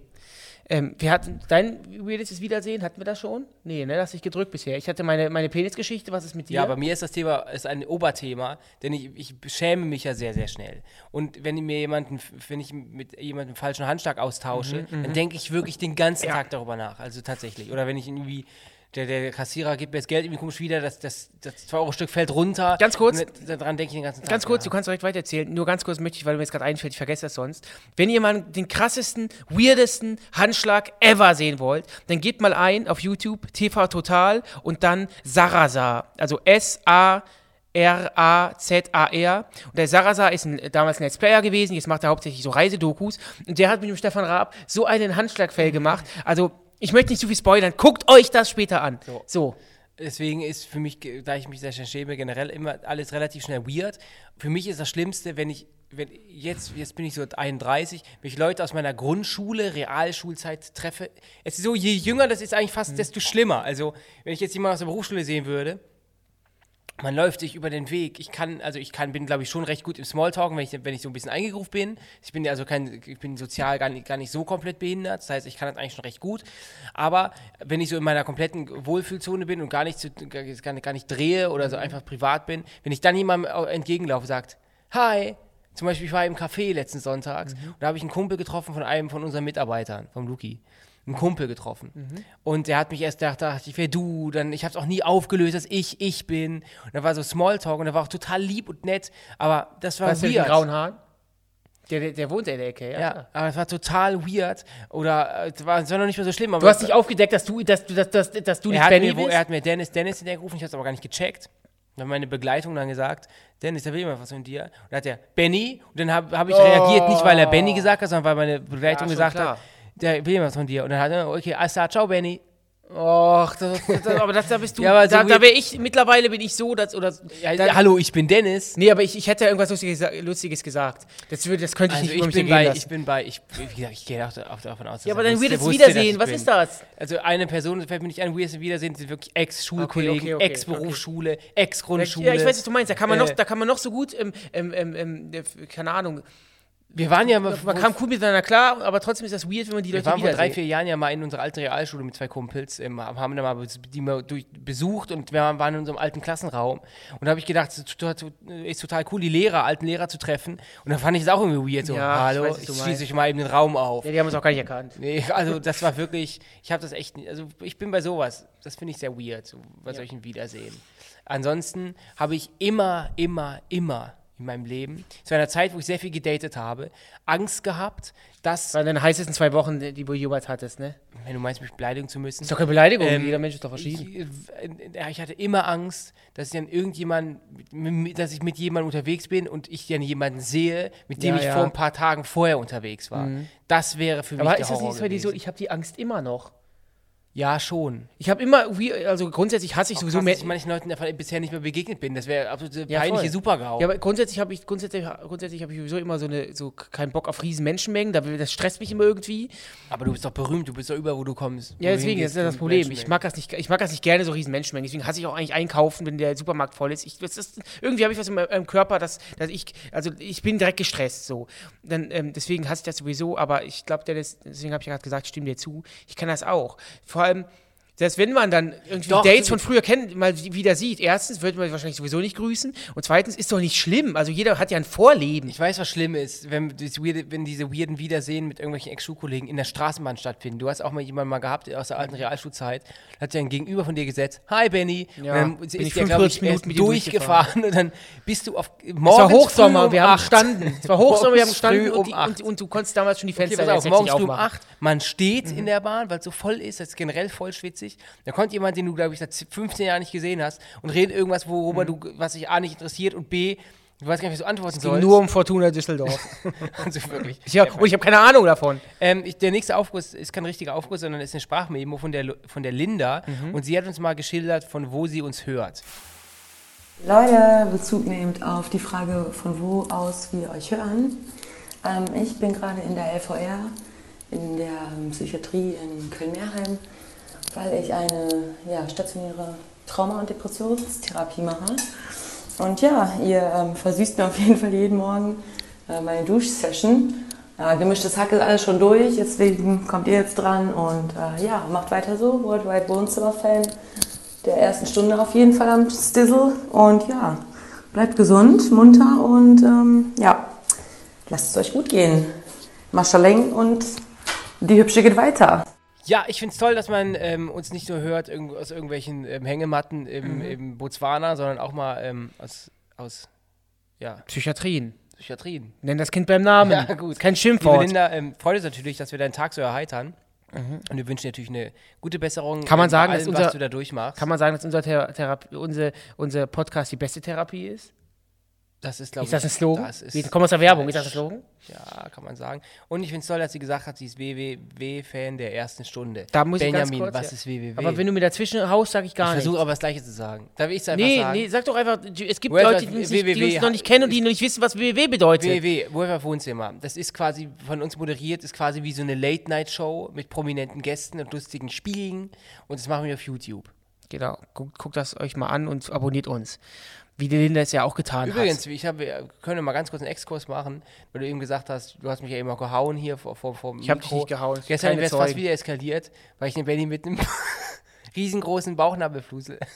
S2: Ähm, wir hatten, dein weirdes Wiedersehen, hatten wir das schon? Nee, ne, das dich gedrückt bisher. Ich hatte meine, meine Penisgeschichte, was ist mit dir?
S3: Ja, bei mir ist das Thema ist ein Oberthema, denn ich, ich schäme mich ja sehr, sehr schnell. Und wenn mir jemanden, wenn ich mit jemandem falschen Handschlag austausche, dann denke ich wirklich den ganzen Tag darüber nach. Also tatsächlich. Oder wenn ich irgendwie, der, der Kassierer gibt mir das Geld irgendwie komisch wieder, das, das, das 2-Euro-Stück fällt runter.
S2: Ganz kurz.
S3: Daran denke ich den ganzen Tag.
S2: Ganz kurz, du
S3: nach.
S2: kannst direkt weitererzählen. Nur ganz kurz möchte ich, weil mir jetzt gerade einfällt, ich vergesse das sonst. Wenn ihr mal den krassesten, weirdesten Handschlag ever sehen wollt, dann gebt mal ein auf YouTube TV Total und dann Sarasa. Also S-A. R-A-Z-A-R. Und der Sarasa ist ein, damals ein Let's Player gewesen, jetzt macht er hauptsächlich so Reisedokus. Und der hat mit dem Stefan Raab so einen Handschlagfell gemacht. Also, ich möchte nicht zu viel spoilern. Guckt euch das später an. So.
S3: Deswegen ist für mich, da ich mich sehr schnell schäme, generell immer alles relativ schnell weird. Für mich ist das Schlimmste, wenn ich, wenn jetzt, jetzt bin ich so 31, wenn ich Leute aus meiner Grundschule, Realschulzeit treffe. Es ist so, je jünger das ist eigentlich fast, desto schlimmer. Also, wenn ich jetzt jemanden aus der Berufsschule sehen würde, man läuft sich über den Weg. Ich kann, also ich kann, bin, glaube ich, schon recht gut im Smalltalken, wenn ich, wenn ich so ein bisschen eingegruft bin. Ich bin ja also kein, ich bin sozial gar nicht, gar nicht so komplett behindert. Das heißt, ich kann das eigentlich schon recht gut. Aber wenn ich so in meiner kompletten Wohlfühlzone bin und gar nicht, zu, gar, nicht- gar nicht drehe oder so einfach privat bin, wenn ich dann jemandem au- entgegenlaufe und sagt, hi, zum Beispiel, ich war im Café letzten Sonntags und da habe ich einen Kumpel getroffen von einem von unseren Mitarbeitern, vom Luki. Einen Kumpel getroffen. Und der hat mich erst gedacht, dachte ich wäre du. Dann, ich habe es auch nie aufgelöst, dass ich ich bin. Und da war so Smalltalk und er war auch total lieb und nett. Aber das war
S2: Weißt du, mit
S3: weird.
S2: grauen Haaren? Der, der, der wohnt in der Ecke, ja.
S3: Ja, aber es war total weird. Oder äh, es war, es war noch nicht mehr so schlimm.
S2: Du hast nicht aufgedeckt, dass du, dass du, dass, dass, dass du nicht Benny
S3: mir,
S2: bist?
S3: er hat mir Dennis, Dennis hinterhergerufen, ich habe es aber gar nicht gecheckt. Dann hat meine Begleitung dann gesagt, Dennis, da will jemand was von dir. Und dann hat er, Benny, und dann habe hab ich reagiert, nicht weil er Benny gesagt hat, sondern weil meine Begleitung
S2: Oh. Ja,
S3: gesagt
S2: klar.
S3: hat, der will was von dir. Und dann hat er, okay, alles klar, ciao Benny.
S2: Och, das, das, aber das, da bist du.
S3: Ja, aber so
S2: da, da wäre ich, mittlerweile bin ich so, dass, oder.
S3: Ja,
S2: da,
S3: hallo, ich bin Dennis.
S2: Nee, aber ich, ich hätte irgendwas Lustiges, Lustiges gesagt. Das, würde, das könnte ich
S3: Also
S2: nicht
S3: ich bin bei,
S2: lassen.
S3: ich bin bei, ich, wie gesagt, ich gehe auch auch davon aus, dass
S2: ja, aber
S3: er
S2: dann
S3: wusste-
S2: weirdes
S3: wusste,
S2: Wiedersehen, was
S3: bin.
S2: ist das?
S3: Also eine Person, fällt mir nicht ein, weirdes Wiedersehen, sind wirklich Ex-Schulkollegen,
S2: Okay, okay, okay,
S3: Ex-Berufsschule, Ex-Grundschule.
S2: Ja, ich weiß, was du meinst. Da kann man, noch,
S3: Äh,
S2: da kann man noch so gut, ähm, ähm, ähm, ähm, äh, keine Ahnung,
S3: Wir waren ja mal,
S2: man kam cool miteinander klar, aber trotzdem ist das weird, wenn man die
S3: wir
S2: Leute
S3: waren vor drei, vier Jahren ja mal in unserer alten Realschule mit zwei Kumpels, ähm, haben da mal die mal durch, besucht und wir waren in unserem alten Klassenraum. Und da habe ich gedacht, es ist total, cool, die Lehrer, alten Lehrer zu treffen. Und da fand ich es auch irgendwie weird. So,
S2: Ja, ich
S3: hallo,
S2: weiß,
S3: ich,
S2: du
S3: schließe euch mal eben den Raum auf.
S2: Ja, die haben uns auch gar nicht erkannt.
S3: Nee, also das war wirklich, ich habe das echt, also ich bin bei sowas, das finde ich sehr weird, so bei solchen Wiedersehen. Ansonsten habe ich immer, immer, immer in meinem Leben, zu einer Zeit, wo ich sehr viel gedatet habe, Angst gehabt, dass,
S2: Das waren deine heißesten zwei Wochen, die du jemals hattest, ne?
S3: wenn du meinst, mich beleidigen zu müssen,
S2: Ist doch keine Beleidigung,
S3: Ähm,
S2: jeder Mensch ist doch verschieden.
S3: ich, äh, ich hatte immer Angst, dass ich dann irgendjemand, mit- dass ich mit jemandem unterwegs bin und ich dann jemanden sehe, mit dem
S2: Ja,
S3: ich
S2: ja.
S3: vor ein paar Tagen vorher unterwegs war. Das wäre für mich
S2: Aber
S3: der
S2: ist das
S3: Horror
S2: nicht so? Ich habe die Angst immer noch.
S3: Ja, schon.
S2: Ich habe immer, wie, also grundsätzlich hasse ich
S3: Auch
S2: sowieso
S3: krass,
S2: mehr.
S3: dass ich manchen Leuten davon bisher nicht mehr begegnet bin. Das wäre absolute
S2: Ja,
S3: peinliche
S2: voll.
S3: Supergau.
S2: Ja, aber grundsätzlich habe ich grundsätzlich, grundsätzlich habe ich sowieso immer so eine so keinen Bock auf riesen Menschenmengen, das stresst mich immer irgendwie.
S3: aber du bist doch berühmt, du bist doch überall, wo du kommst.
S2: Ja, deswegen
S3: hingehst,
S2: ist ja das Problem. Ich mag das nicht, ich mag das nicht gerne so riesen Menschenmengen. Deswegen hasse ich auch eigentlich einkaufen, wenn der Supermarkt voll ist. Ich, das ist irgendwie habe ich was in meinem Körper, dass, dass ich, also ich bin direkt gestresst so. Dann ähm, deswegen hasse ich das sowieso. Aber ich glaube, deswegen habe ich ja gerade gesagt, stimme dir zu. Ich kann das auch. Vor allem selbst wenn man dann irgendwie
S3: Doch,
S2: Dates
S3: so-
S2: von früher kennt, mal wieder sieht, erstens wird man wahrscheinlich sowieso nicht grüßen und zweitens ist doch nicht schlimm. Also jeder hat ja ein Vorleben.
S3: Ich weiß, was schlimm ist, wenn, wenn diese weirden Wiedersehen mit irgendwelchen Ex-Schulkollegen in der Straßenbahn stattfinden. Du hast auch mal jemanden mal gehabt aus der alten Realschulzeit, hat sich dann gegenüber von dir gesetzt, hi Benny.
S2: Ja,
S3: und dann
S2: bin
S3: ist der, glaub
S2: 45
S3: ich,
S2: Minuten mit
S3: durchgefahren und dann bist du auf
S2: Es
S3: morgens
S2: war Hochsommer,
S3: um
S2: wir haben
S3: acht.
S2: gestanden. Es war Hochsommer, wir haben gestanden und, die,
S3: acht.
S2: und, und du konntest damals schon die
S3: Okay,
S2: Fenster
S3: pass auf, morgens um. 8, man steht
S2: Mhm.
S3: in der Bahn, weil es so voll ist, das ist generell voll schwitzig. Da kommt jemand, den du, glaube ich, seit 15 Jahren nicht gesehen hast und redet irgendwas, worüber du, was dich A nicht interessiert und B, du weißt gar nicht, was du antworten
S2: Mhm. Es ging
S3: sollst.
S2: nur um Fortuna Düsseldorf.
S3: also wirklich.
S2: ich habe keine Ahnung davon.
S3: Ähm, ich, der nächste Aufguss ist kein richtiger Aufguss, sondern ist eine Sprachmemo von der, von der Linda
S2: Mhm.
S3: und sie hat uns mal geschildert, von wo sie uns hört.
S4: Leute, Bezug nehmt auf die Frage, von wo aus wir euch hören. Ähm, ich bin gerade in der LVR, in der ähm, Psychiatrie in Köln-Meerheim, weil ich eine ja, stationäre Trauma- und Depressionstherapie mache. Und ja, ihr ähm, versüßt mir auf jeden Fall jeden Morgen äh, meine Duschsession. Ja, gemischtes Hack ist alles schon durch, deswegen kommt ihr jetzt dran und äh, ja, macht weiter so. Worldwide Wohnzimmer-Fan der ersten Stunde auf jeden Fall am Stizzle. Und ja, bleibt gesund, munter und ähm, ja, lasst es euch gut gehen. Maschaleng und die Hübsche geht weiter.
S3: Ja, ich finde es toll, dass man ähm, uns nicht nur hört irgendwo aus irgendwelchen ähm, Hängematten im,
S2: Mhm.
S3: im Botswana, sondern auch mal ähm, aus, aus ja,
S2: Psychiatrien.
S3: Psychiatrien.
S2: Nenn das Kind beim Namen.
S3: Ja, gut.
S2: Kein
S3: Liebe
S2: Schimpfwort.
S3: Linda, ähm, freut uns natürlich, dass wir deinen Tag so erheitern. Und wir wünschen dir natürlich eine gute Besserung.
S2: Mhm. Kann man sagen, dass
S3: allem,
S2: unser-
S3: was du da durchmachst.
S2: Kann man sagen, dass unser, Thera unser, unser Podcast die beste Therapie ist?
S3: Das ist, glaube
S2: Ist das ein Slogan?
S3: Das ist
S2: Wir kommen aus der Werbung. Ist das ein. Slogan?
S3: Ja, kann man sagen. Und ich finde es toll, dass sie gesagt hat, sie ist WWW-Fan der ersten Stunde.
S2: Da muss ich
S3: Benjamin,
S2: ganz kurz,
S3: was
S2: ja.
S3: ist WWW?
S2: Aber wenn du mir dazwischen haust, sage ich
S3: ich
S2: gar nichts.
S3: versuche aber das Gleiche zu sagen. Darf ich es einfach
S2: Nee,
S3: sagen?
S2: nee, sag doch einfach, es gibt
S3: World
S2: Leute, die uns, nicht, die uns noch nicht kennen und die noch nicht wissen, was WWW bedeutet.
S3: WWW, Wolfer Wohnzimmer. Das ist quasi von uns moderiert, ist quasi wie so eine Late-Night-Show mit prominenten Gästen und lustigen Spielen. Und das machen wir auf YouTube.
S2: Genau, guckt, guckt das euch mal an und abonniert uns. Wie die Linda es ja auch getan
S3: Übrigens,
S2: hat.
S3: ich hab, wir können mal ganz kurz einen Exkurs machen, weil du eben gesagt hast, du hast mich ja eben auch gehauen hier vor, vor, vor dem
S2: Ich hab dich nicht gehauen,
S3: Gestern wäre es fast wieder eskaliert, weil ich den Benny mit einem riesengroßen Bauchnabelflusel.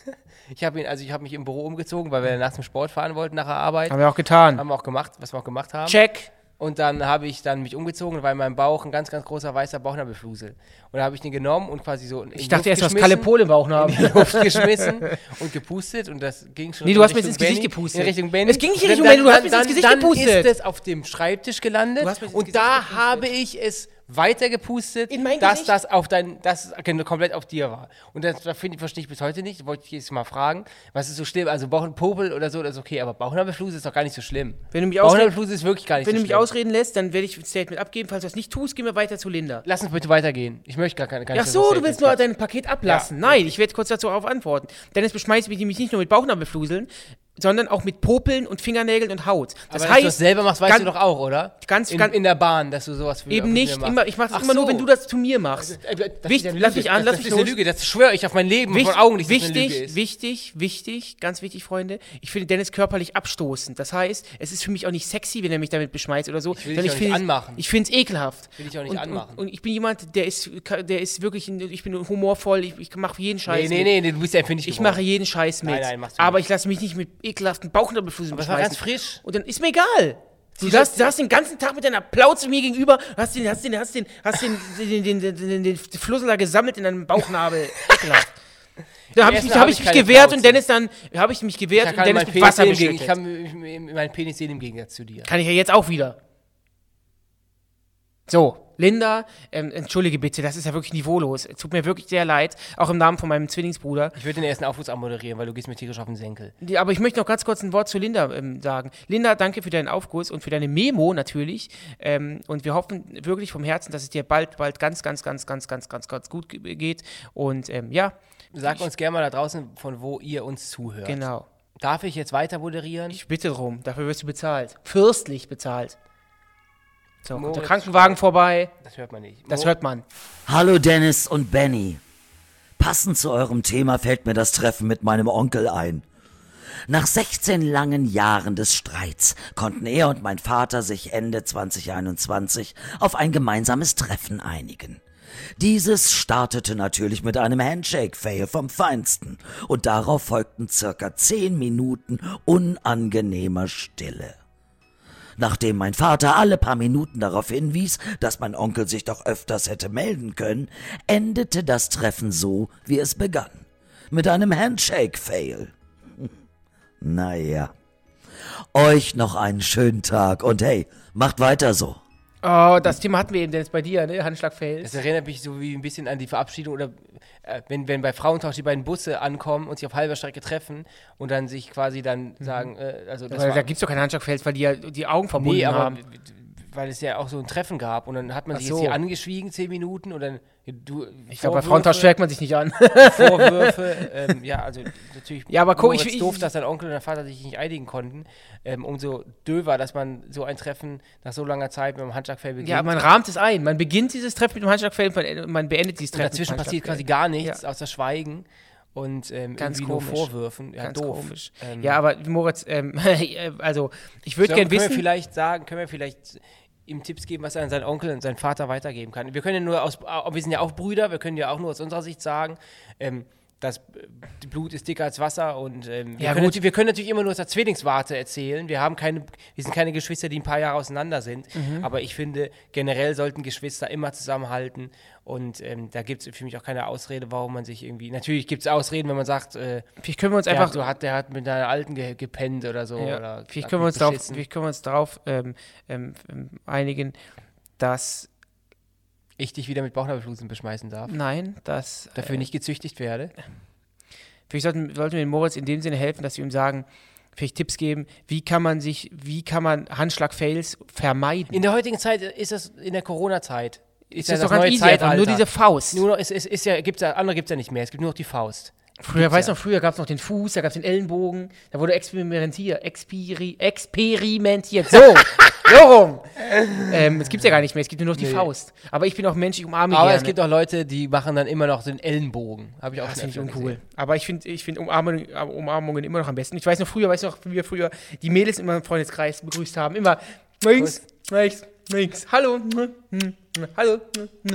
S3: Ich habe ihn, also ich habe mich im Büro umgezogen, weil wir danach zum Sport fahren wollten nach der Arbeit.
S2: Haben wir auch getan.
S3: Haben wir auch gemacht, was wir auch gemacht haben.
S2: Check.
S3: Und dann habe ich dann mich umgezogen, weil in meinem Bauch ein ganz, ganz großer weißer Bauchnabelflusel. Und da habe ich den genommen und quasi so in
S2: Ich dachte erst, du hast
S3: geschmissen,
S2: Kalle Pol im Bauch haben.
S3: in die Luft geschmissen und gepustet und das ging schon
S2: Nee, du hast mir
S3: Richtung
S2: ins Gesicht
S3: Benny,
S2: gepustet.
S3: In Richtung Benny.
S2: Es ging nicht in Richtung
S3: dann-
S2: Benny, du hast
S3: dann-
S2: mir ins
S3: dann-
S2: Gesicht
S3: dann
S2: gepustet.
S3: ist es auf dem Schreibtisch gelandet
S2: mir
S3: und da habe ich es weiter gepustet,
S2: In mein
S3: dass
S2: Gesicht?
S3: das auf dein, dass es genau komplett auf dir war. Und das, das verstehe ich bis heute nicht. Wollte ich jetzt mal fragen, was ist so schlimm? Also Bauchnabelpopel oder so, das ist okay, aber Bauchnabelflusel ist doch gar nicht so schlimm.
S2: Wenn du mich
S3: ist wirklich gar nicht
S2: wenn
S3: so
S2: du mich
S3: schlimm.
S2: ausreden lässt, dann werde ich ein Statement abgeben. Falls du das nicht tust, gehen wir weiter zu Linda.
S3: Lass uns bitte weitergehen. Ich möchte gar keine. Gar
S2: Ach so, du willst nur dein Paket ablassen.
S3: Ja,
S2: Nein, ich werde kurz dazu darauf antworten. Dennis beschmeißt mich nämlich nicht nur mit Bauchnabelfluseln, sondern auch mit Popeln und Fingernägeln und Haut. Das
S3: aber dass du das
S2: heißt,
S3: selber machst, weißt du doch auch, oder?
S2: ganz-
S3: in,
S2: ganz-
S3: in der Bahn, dass du sowas für
S2: eben nicht.
S3: mir
S2: Immer, ich mache das
S3: Ach
S2: immer nur,
S3: so.
S2: wenn du das zu mir machst.
S3: Äh, das ist
S2: Wichtig-
S3: eine
S2: lass
S3: Lüge.
S2: mich an, lass
S3: das
S2: mich
S3: ist eine. Lüge, das schwöre ich auf mein Leben
S2: Wicht-
S3: von Augen nicht, dass das
S2: wichtig,
S3: ist.
S2: wichtig, wichtig, ganz wichtig, Freunde. Ich finde Dennis körperlich abstoßend. Das heißt, es ist für mich auch nicht sexy, wenn er mich damit beschmeißt oder so.
S3: will dich
S2: sondern
S3: auch nicht
S2: finde es-
S3: anmachen.
S2: Ich finde es ekelhaft.
S3: Will dich auch nicht
S2: und,
S3: anmachen.
S2: Und, und ich bin jemand, der ist, der ist wirklich, ein- ich bin humorvoll, ich, ich mache jeden Scheiß
S3: Nee, nee, nee, du bist ja empfindlich
S2: Ich mache jeden Scheiß mit.
S3: Nein, nein, machst du
S2: aber
S3: nicht.
S2: ich lasse mich nicht mit ekelhaften Bauchnabelflüssen
S3: Das war ganz frisch.
S2: Und dann ist mir egal. Du saßt, saßt den ganzen Tag mit deiner Plauze mir gegenüber, hast den, hast den, hast den, hast den, den, den, den, den, den Flussel da gesammelt in deinem Bauchnabel. Ekelhaft. Da habe ich,
S3: hab ich
S2: ich mich gewehrt und Dennis dann, habe ich mich gewehrt
S3: Ich
S2: und Dennis mit Wasser
S3: im Geg- ich
S2: beschüttet.
S3: kann meinen Penis sehen im Gegensatz zu dir.
S2: Kann ich ja jetzt auch wieder. So, Linda, ähm, entschuldige bitte, das ist ja wirklich niveaulos. Es tut mir wirklich sehr leid, auch im Namen von meinem Zwillingsbruder.
S3: Ich würde den ersten Aufruf anmoderieren, weil du gehst mir tierisch auf den Senkel.
S2: Die- Aber ich möchte noch ganz kurz ein Wort zu Linda ähm, sagen. Linda, danke für deinen Aufguss und für deine Memo natürlich. Ähm, und wir hoffen wirklich vom Herzen, dass es dir bald, bald ganz, ganz, ganz, ganz, ganz, ganz, ganz gut ge- geht. Und ähm, ja,
S3: Sag uns gerne mal da draußen, von wo ihr uns zuhört.
S2: genau.
S3: Darf ich jetzt weiter moderieren?
S2: Ich bitte drum, dafür wirst du bezahlt. Fürstlich bezahlt. So, kommt der
S3: Moritz
S2: Krankenwagen vorbei.
S3: das hört man nicht.
S2: Das
S3: Mo-
S2: hört man.
S1: Hallo Dennis und Benny. Passend zu eurem Thema fällt mir das Treffen mit meinem Onkel ein. Nach 16 langen Jahren des Streits konnten er und mein Vater sich Ende 2021 auf ein gemeinsames Treffen einigen. Dieses startete natürlich mit einem Handshake-Fail vom Feinsten und darauf folgten circa 10 Minuten unangenehmer Stille. Nachdem mein Vater alle paar Minuten darauf hinwies, dass mein Onkel sich doch öfters hätte melden können, endete das Treffen so, wie es begann. Mit einem Handshake-Fail. Naja. Euch noch einen schönen Tag und hey, macht weiter so.
S2: Oh, das Thema hatten wir eben, Dennis, bei dir, ne? Handschlagfeld.
S3: Das erinnert mich so wie ein bisschen an die Verabschiedung oder äh, wenn, wenn bei Frauentausch die beiden Busse ankommen und sich auf halber Strecke treffen und dann sich quasi dann sagen, äh, also das
S2: Weil
S3: war,
S2: da gibt es doch kein Handschlagfeld, weil die ja die Augen verbunden
S3: nee, aber
S2: haben.
S3: Weil es ja auch so ein Treffen gab und dann hat man
S2: Ach
S3: sich
S2: so.
S3: jetzt hier angeschwiegen, zehn Minuten und dann du,
S2: Ich glaube, bei Frauentausch schlägt man sich nicht an.
S3: Vorwürfe, ähm, ja, also natürlich
S2: Ja, aber guck, ich- ich-
S3: doof, dass dein Onkel und dein Vater sich nicht einigen konnten. Ähm, umso döver, dass man so ein Treffen nach so langer Zeit mit einem Handschlagfell beginnt.
S2: Ja, man rahmt es ein. Man beginnt dieses Treffen mit dem Handschlagfeld und man- beendet dieses
S3: und
S2: Treffen.
S3: dazwischen
S2: mit dem
S3: passiert quasi gar nichts, außer Schweigen und ähm,
S2: Ganz
S3: irgendwie
S2: komisch.
S3: nur Vorwürfen. Ja,
S2: Ganz
S3: doof.
S2: komisch.
S3: Ähm,
S2: Ja, aber Moritz, ähm, also ich würde gerne
S3: können wir
S2: wissen.
S3: vielleicht sagen, können wir vielleicht ihm Tipps geben, was er an seinen Onkel und seinen Vater weitergeben kann. Wir können ja nur aus, äh, wir sind ja auch Brüder, wir können ja auch nur aus unserer Sicht sagen, ähm, das Blut ist dicker als Wasser und ähm, wir,
S2: Ja,
S3: können wir können natürlich immer nur aus der Zwillingswarte erzählen. Wir haben keine, wir sind keine Geschwister, die ein paar Jahre auseinander sind.
S2: Mhm.
S3: Aber ich finde, generell sollten Geschwister immer zusammenhalten und ähm, da gibt es für mich auch keine Ausrede, warum man sich irgendwie. Natürlich gibt es Ausreden, wenn man sagt, äh,
S2: Vielleicht können wir uns
S3: der,
S2: einfach.
S3: hat, so hat, der hat mit einer Alten ge gepennt oder so.
S2: ja,
S3: oder
S2: vielleicht können wir uns
S3: beschissen.
S2: vielleicht können wir uns darauf ähm, einigen, dass
S3: ich dich wieder mit Bauchnabelflusen beschmeißen darf.
S2: nein, dass
S3: Dafür
S2: äh,
S3: nicht gezüchtigt werde.
S2: Vielleicht sollten, sollten wir dem Moritz in dem Sinne helfen, dass wir ihm sagen, vielleicht Tipps geben, wie kann man sich, wie kann man Handschlag-Fails vermeiden?
S3: In der heutigen Zeit ist es in der Corona-Zeit.
S2: ist
S3: ja
S2: das doch ganz easy, einfach nur diese Faust.
S3: Nur noch, es, es ist ja, gibt's ja, andere gibt es ja nicht mehr. Es gibt nur noch die Faust.
S2: Früher, weißt du
S3: ja.
S2: noch, früher gab es noch den Fuß, da gab es den Ellenbogen, da wurde experimentiert, experi, experimentiert, so, so rum. Ähm, das gibt es ja gar nicht mehr, es gibt nur noch die
S3: Nee.
S2: Faust. Aber ich bin auch Mensch, ich umarme
S3: Aber
S2: gerne.
S3: es gibt auch Leute, die machen dann immer noch den Ellenbogen. Habe ich auch
S2: das finde ich uncool.
S3: gesehen.
S2: Aber ich finde ich find Umarmungen, Umarmungen immer noch am besten. Ich weiß noch früher, weißt du noch, wie wir früher die Mädels immer im Freundeskreis begrüßt haben. Immer links, rechts, links. Hallo, hallo.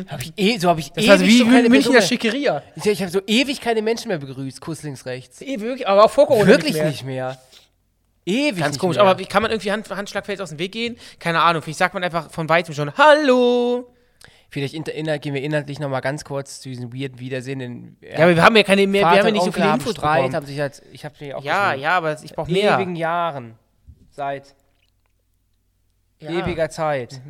S3: Hab ich eh, so habe ich
S2: Das
S3: ewig
S2: so wie
S3: so keine
S2: Münchner Schickeria.
S3: Ich, ich habe so ewig keine Menschen mehr begrüßt. Kuss links, rechts.
S2: Eh, wirklich, aber auch vor Corona
S3: Wirklich
S2: nicht mehr.
S3: nicht mehr. Ewig
S2: Ganz komisch.
S3: mehr.
S2: Aber kann man irgendwie Hand, Handschlagfeld aus dem Weg gehen? Keine Ahnung. Vielleicht sagt man einfach von weitem schon Hallo.
S3: Vielleicht inter, inhalt, gehen wir inhaltlich nochmal ganz kurz zu diesem weirden Wiedersehen. Den,
S2: Ja, aber wir haben ja keine mehr, wir
S3: Vater
S2: haben ja nicht so viele Infos
S3: Streit,
S2: bekommen.
S3: haben sich halt, ich habe mir auch
S2: Ja, ja, aber ich brauche mehr.
S3: ewigen Jahren. Seit
S2: Ja.
S3: ewiger Zeit.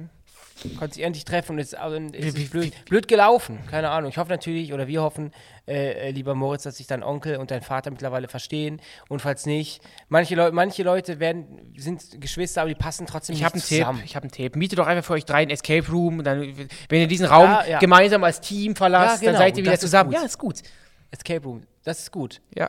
S3: Konnte sich endlich treffen und es also, es
S2: Wie- wie-
S3: ist blöd, blöd gelaufen. Keine Ahnung. Ich hoffe natürlich, oder wir hoffen, äh, äh, lieber Moritz, dass sich dein Onkel und dein Vater mittlerweile verstehen. Und falls nicht, manche, Leu manche Leute werden, sind Geschwister, aber die passen trotzdem
S2: Ich
S3: nicht
S2: habe einen Tipp,
S3: zusammen.
S2: ich habe einen Tipp. Mietet doch einfach für euch drei einen Escape Room und dann, wenn ihr diesen Raum
S3: Ja, ja.
S2: gemeinsam als Team verlasst,
S3: genau,
S2: dann seid ihr wieder
S3: ist
S2: zusammen.
S3: gut.
S2: Ja, ist gut.
S3: Escape Room, das ist gut.
S2: Ja,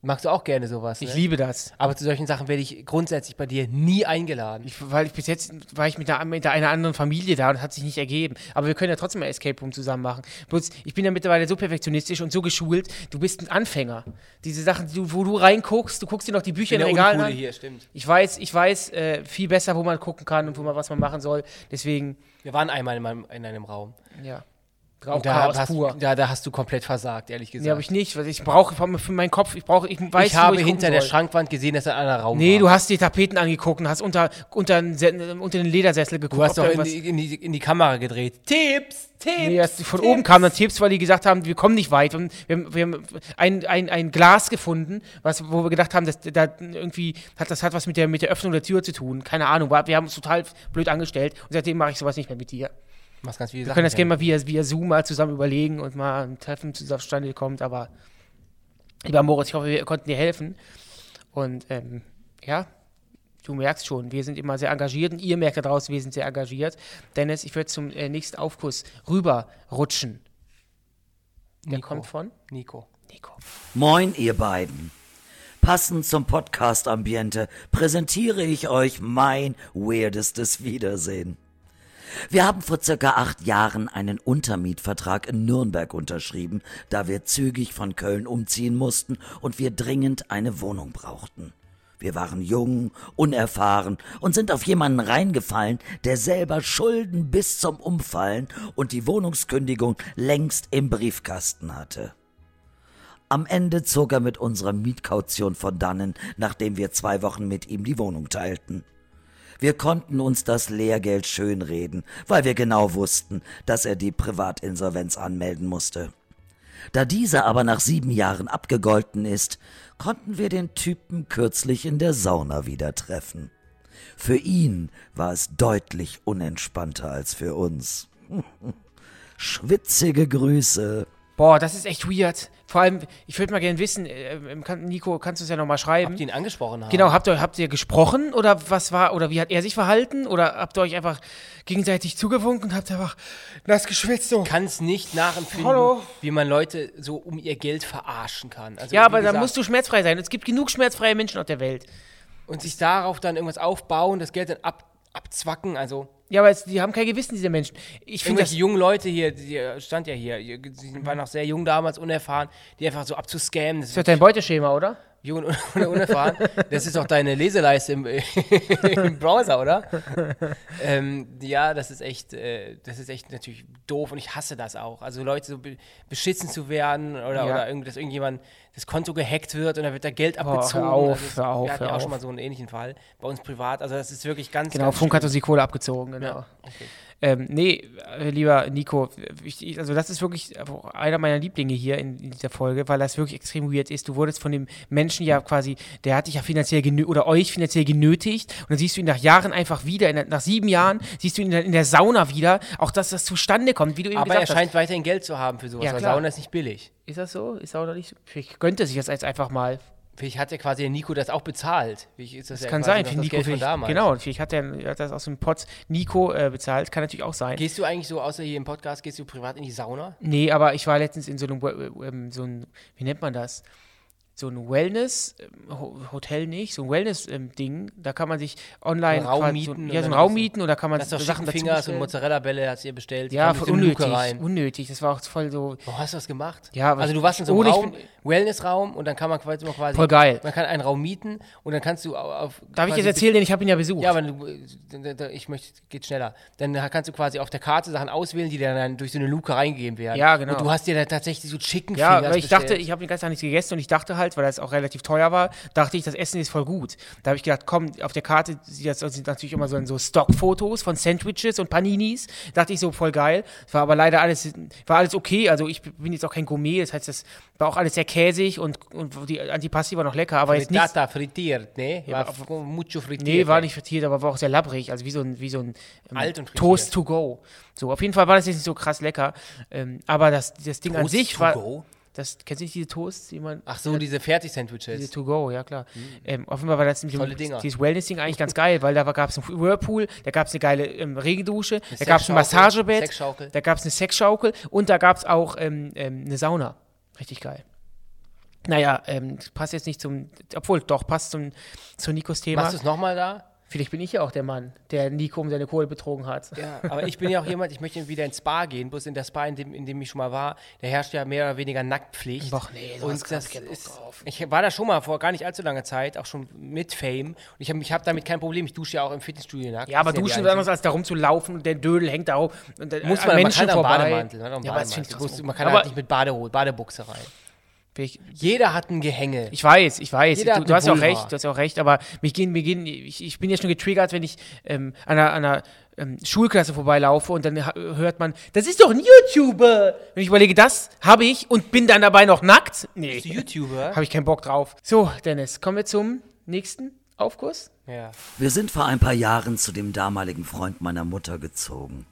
S3: Magst du auch gerne sowas?
S2: ich
S3: ne?
S2: liebe das.
S3: Aber zu solchen Sachen werde ich grundsätzlich bei dir nie eingeladen.
S2: Ich, weil ich bis jetzt war ich mit einer, mit einer anderen Familie da und das hat sich nicht ergeben. Aber wir können ja trotzdem ein Escape Room zusammen machen. Bloß, ich bin ja mittlerweile so perfektionistisch und so geschult, du bist ein Anfänger. Diese Sachen, du, wo du reinguckst, du guckst dir noch die Bücher in
S3: der Uncoole
S2: an.
S3: hier, stimmt.
S2: Ich weiß, ich weiß äh, viel besser, wo man gucken kann und wo man, was man machen soll. Deswegen,
S3: Wir waren einmal in, meinem, in einem Raum.
S2: ja.
S3: Und da,
S2: Rauchchaos
S3: hast,
S2: pur.
S3: da, da hast du komplett versagt, ehrlich gesagt.
S2: Nee, habe ich nicht. weil Ich brauche für meinen Kopf, ich brauche, ich weiß,
S3: ich habe
S2: ich
S3: hinter der
S2: soll.
S3: Schrankwand gesehen, dass da einer Raum
S2: Nee,
S3: war.
S2: du hast die Tapeten angeguckt und hast unter, unter, den unter den Ledersessel geguckt.
S3: Du hast doch in die, in, die, in die Kamera gedreht. Tipps, Tipps.
S2: Nee, erst von
S3: Tipps.
S2: oben kamen dann Tipps, weil die gesagt haben, wir kommen nicht weit. Und wir, haben- wir haben ein, ein, ein Glas gefunden, was, wo wir gedacht haben, dass da irgendwie hat das hat was mit der, mit der Öffnung der Tür zu tun. Keine Ahnung, wir haben uns total blöd angestellt und seitdem mache ich sowas nicht mehr mit dir.
S3: Machst ganz viele
S2: Wir
S3: Sachen.
S2: können das gerne mal via, via Zoom mal zusammen überlegen und mal ein Treffen zustande kommt, aber lieber Moritz, ich hoffe, wir konnten dir helfen. Und ähm, ja, du merkst schon, wir sind immer sehr engagiert und ihr merkt da draußen, wir sind sehr engagiert. Dennis, ich würde zum äh, nächsten Aufguss rüberrutschen. Der
S3: Nico.
S2: kommt von
S3: Nico.
S2: Nico.
S1: Moin, ihr beiden. Passend zum Podcast-Ambiente präsentiere ich euch mein weirdestes Wiedersehen. Wir haben vor circa acht Jahren einen Untermietvertrag in Nürnberg unterschrieben, da wir zügig von Köln umziehen mussten und wir dringend eine Wohnung brauchten. Wir waren jung, unerfahren und sind auf jemanden reingefallen, der selber Schulden bis zum Umfallen und die Wohnungskündigung längst im Briefkasten hatte. Am Ende zog er mit unserer Mietkaution von dannen, nachdem wir zwei Wochen mit ihm die Wohnung teilten. Wir konnten uns das Lehrgeld schönreden, weil wir genau wussten, dass er die Privatinsolvenz anmelden musste. Da dieser aber nach sieben Jahren abgegolten ist, konnten wir den Typen kürzlich in der Sauna wieder treffen. Für ihn war es deutlich unentspannter als für uns. Schwitzige Grüße.
S2: Boah, das ist echt weird. Vor allem, ich würde mal gerne wissen, äh, ähm, kann, Nico, kannst du es ja nochmal schreiben?
S3: Habt ihr ihn angesprochen haben?
S2: Genau, habt ihr, habt ihr gesprochen oder was war, oder wie hat er sich verhalten? Oder habt ihr euch einfach gegenseitig zugewunken und habt einfach nass geschwitzt? So.
S3: kann es nicht nachempfinden,
S2: Hallo?
S3: wie man Leute so um ihr Geld verarschen kann. Also,
S2: Ja, aber da musst du schmerzfrei sein. Es gibt genug schmerzfreie Menschen auf der Welt.
S3: Und sich darauf dann irgendwas aufbauen, das Geld dann ab, abzwacken. Also,
S2: Ja, aber es, die haben kein Gewissen, diese Menschen. Ich finde das.
S3: jungen Leute hier, die stand ja hier, die- sie waren noch sehr jung damals, unerfahren, die einfach so abzuscammen. Das
S2: Das ist dein Beuteschema, oder?
S3: Jung und un- unerfahren. Das ist auch deine Leseleiste im, im Browser, oder? ähm, ja, das ist echt, äh, das ist echt natürlich doof und ich hasse das auch. Also Leute so be beschissen zu werden oder,
S2: Ja.
S3: oder irgend, dass irgendjemand das Konto gehackt wird und dann wird da Geld
S2: hör
S3: abgezogen.
S2: auf,
S3: also das,
S2: hör auf,
S3: wir hatten
S2: hör
S3: ja auch
S2: auf.
S3: schon mal so einen ähnlichen Fall bei uns privat. Also das ist wirklich ganz,
S2: Genau,
S3: ganz
S2: Funk hat
S3: schlimm.
S2: uns die Kohle abgezogen, genau.
S3: Ja, okay.
S2: Ähm, nee, äh, lieber Nico, ich, also das ist wirklich einer meiner Lieblinge hier in, in dieser Folge, weil das wirklich extrem weird ist. Du wurdest von dem Menschen ja quasi, der hat dich ja finanziell oder euch finanziell genötigt und dann siehst du ihn nach Jahren einfach wieder, in nach sieben Jahren siehst du ihn in der, Sauna wieder, auch dass das zustande kommt, wie du eben
S3: Aber er
S2: gesagt
S3: scheint weiterhin Geld zu haben für sowas,
S2: Ja,
S3: weil. Sauna ist nicht billig.
S2: hast. Ist das so? Ist Sauna nicht so? Gönnt er sich das jetzt einfach mal.
S3: Vielleicht hat ja quasi der Nico das auch bezahlt. Das
S2: Das
S3: ja
S2: kann sein, für
S3: das
S2: Nico
S3: Geld
S2: vielleicht,
S3: damals.
S2: genau, vielleicht hat er hat das aus dem Pot Nico äh, bezahlt, kann natürlich auch sein.
S3: Gehst du eigentlich so, außer hier im Podcast, gehst du privat in die Sauna?
S2: Nee, aber ich war letztens in so einem, äh, ähm, so ein, wie nennt man das? So ein Wellness, ähm, Ho- Hotel nicht, so ein Wellness-Ding, da kann man sich online
S3: Raum
S2: quasi so,
S3: mieten
S2: ja,
S3: und
S2: so einen
S3: dann
S2: Raum mieten oder kann man
S3: doch
S2: Sachen dazu
S3: Fingers und. Mozzarella-Bälle hast du ihr bestellt.
S2: Ja, voll
S3: so
S2: unnötig,
S3: rein.
S2: unnötig, das war auch voll so,
S3: Warum hast du das gemacht?
S2: Ja,
S3: also du warst in so einem Raum, Wellnessraum und dann kann man quasi, quasi
S2: Voll geil.
S3: Man kann einen Raum mieten und dann kannst du au- auf
S2: darf ich jetzt erzählen, denn ich habe ihn ja besucht.
S3: Ja, aber du, äh, ich möchte, geht schneller. Dann kannst du quasi auf der Karte Sachen auswählen, die dir dann durch so eine Luke reingegeben werden.
S2: Ja, genau.
S3: Und du hast dir da tatsächlich so Chicken
S2: Ja,
S3: Fingers
S2: weil ich dachte,
S3: bestellt.
S2: ich habe den ganzen Tag nichts gegessen und ich dachte halt, weil das auch relativ teuer war, dachte ich, das Essen ist voll gut. Da habe ich gedacht, komm, auf der Karte sind natürlich immer so, so Stockfotos von Sandwiches und Paninis. Dachte ich so, voll geil. War aber leider alles, war alles okay. Also ich bin jetzt auch kein Gourmet, das heißt, das war auch alles sehr käsig und, und die Antipasti war noch lecker, aber jetzt nichts.
S3: Frittata frittiert, ne?
S2: Ja,
S3: War f- mucho frittiert.
S2: Nee, war nicht frittiert, aber war auch sehr labbrig, also wie so ein, wie so ein ähm. Toast to go. So, auf jeden Fall war das jetzt nicht so krass lecker. Ähm, aber das, das Ding an
S3: Toast
S2: sich
S3: to
S2: war.
S3: go?
S2: Das, kennst du nicht diese Toasts, die man.
S3: Ach so, diese Fertig-Sandwiches.
S2: Diese To-Go, ja klar. Ähm, offenbar war das
S3: Tolle Dinger.
S2: dieses Wellness-Ding eigentlich ganz geil, weil da gab es einen Whirlpool, da gab es eine geile ähm, Regendusche, da gab es ein Massagebett,
S3: Sexschaukel.
S2: da gab es eine Sexschaukel und da gab es auch ähm, ähm, eine Sauna. Richtig geil. Naja, ähm, passt jetzt nicht zum, obwohl doch, passt zum, zu Nikos Thema.
S3: Machst du es nochmal da?
S2: Vielleicht bin ich ja auch der Mann, der Nico um seine Kohle betrogen hat.
S3: Ja, aber ich bin ja auch jemand, ich möchte wieder ins Spa gehen, bloß in der Spa, in dem, in dem ich schon mal war, da herrscht ja mehr oder weniger Nacktpflicht.
S2: Ach nee, sowas
S3: und das
S2: ich
S3: ist,
S2: drauf.
S3: ich war da schon mal vor gar nicht allzu langer Zeit, auch schon mit Fame. Und ich habe ich hab damit kein Problem, ich dusche ja auch im Fitnessstudio nackt.
S2: Ja, aber
S3: Das ist
S2: duschen ist anders als da rumzulaufen und der Dödel hängt da rum. Und der,
S3: Muss
S2: an
S3: man, man
S2: Menschen
S3: kann
S2: vorbei.
S3: Bademantel. Man,
S2: Ja, aber das
S3: Bademantel.
S2: krass.
S3: Bloß man kann
S2: aber
S3: halt nicht mit Badehose, Badebuchse rein.
S2: Ich,
S3: Jeder hat ein Gehänge.
S2: ich weiß, ich weiß.
S3: Jeder
S2: Du,
S3: hat
S2: du hast ja auch recht, du hast ja auch recht, aber mich gehen, mir gehen, ich, ich bin ja schon getriggert, wenn ich ähm, an einer, an einer ähm, Schulklasse vorbeilaufe und dann hört man, das ist doch ein YouTuber. Wenn ich überlege, das habe ich und bin dann dabei noch nackt. Nee,
S3: Bist du YouTuber?
S2: habe ich keinen Bock drauf. So, Dennis, kommen wir zum nächsten Aufguss.
S3: ja.
S1: Wir sind vor ein paar Jahren zu dem damaligen Freund meiner Mutter gezogen.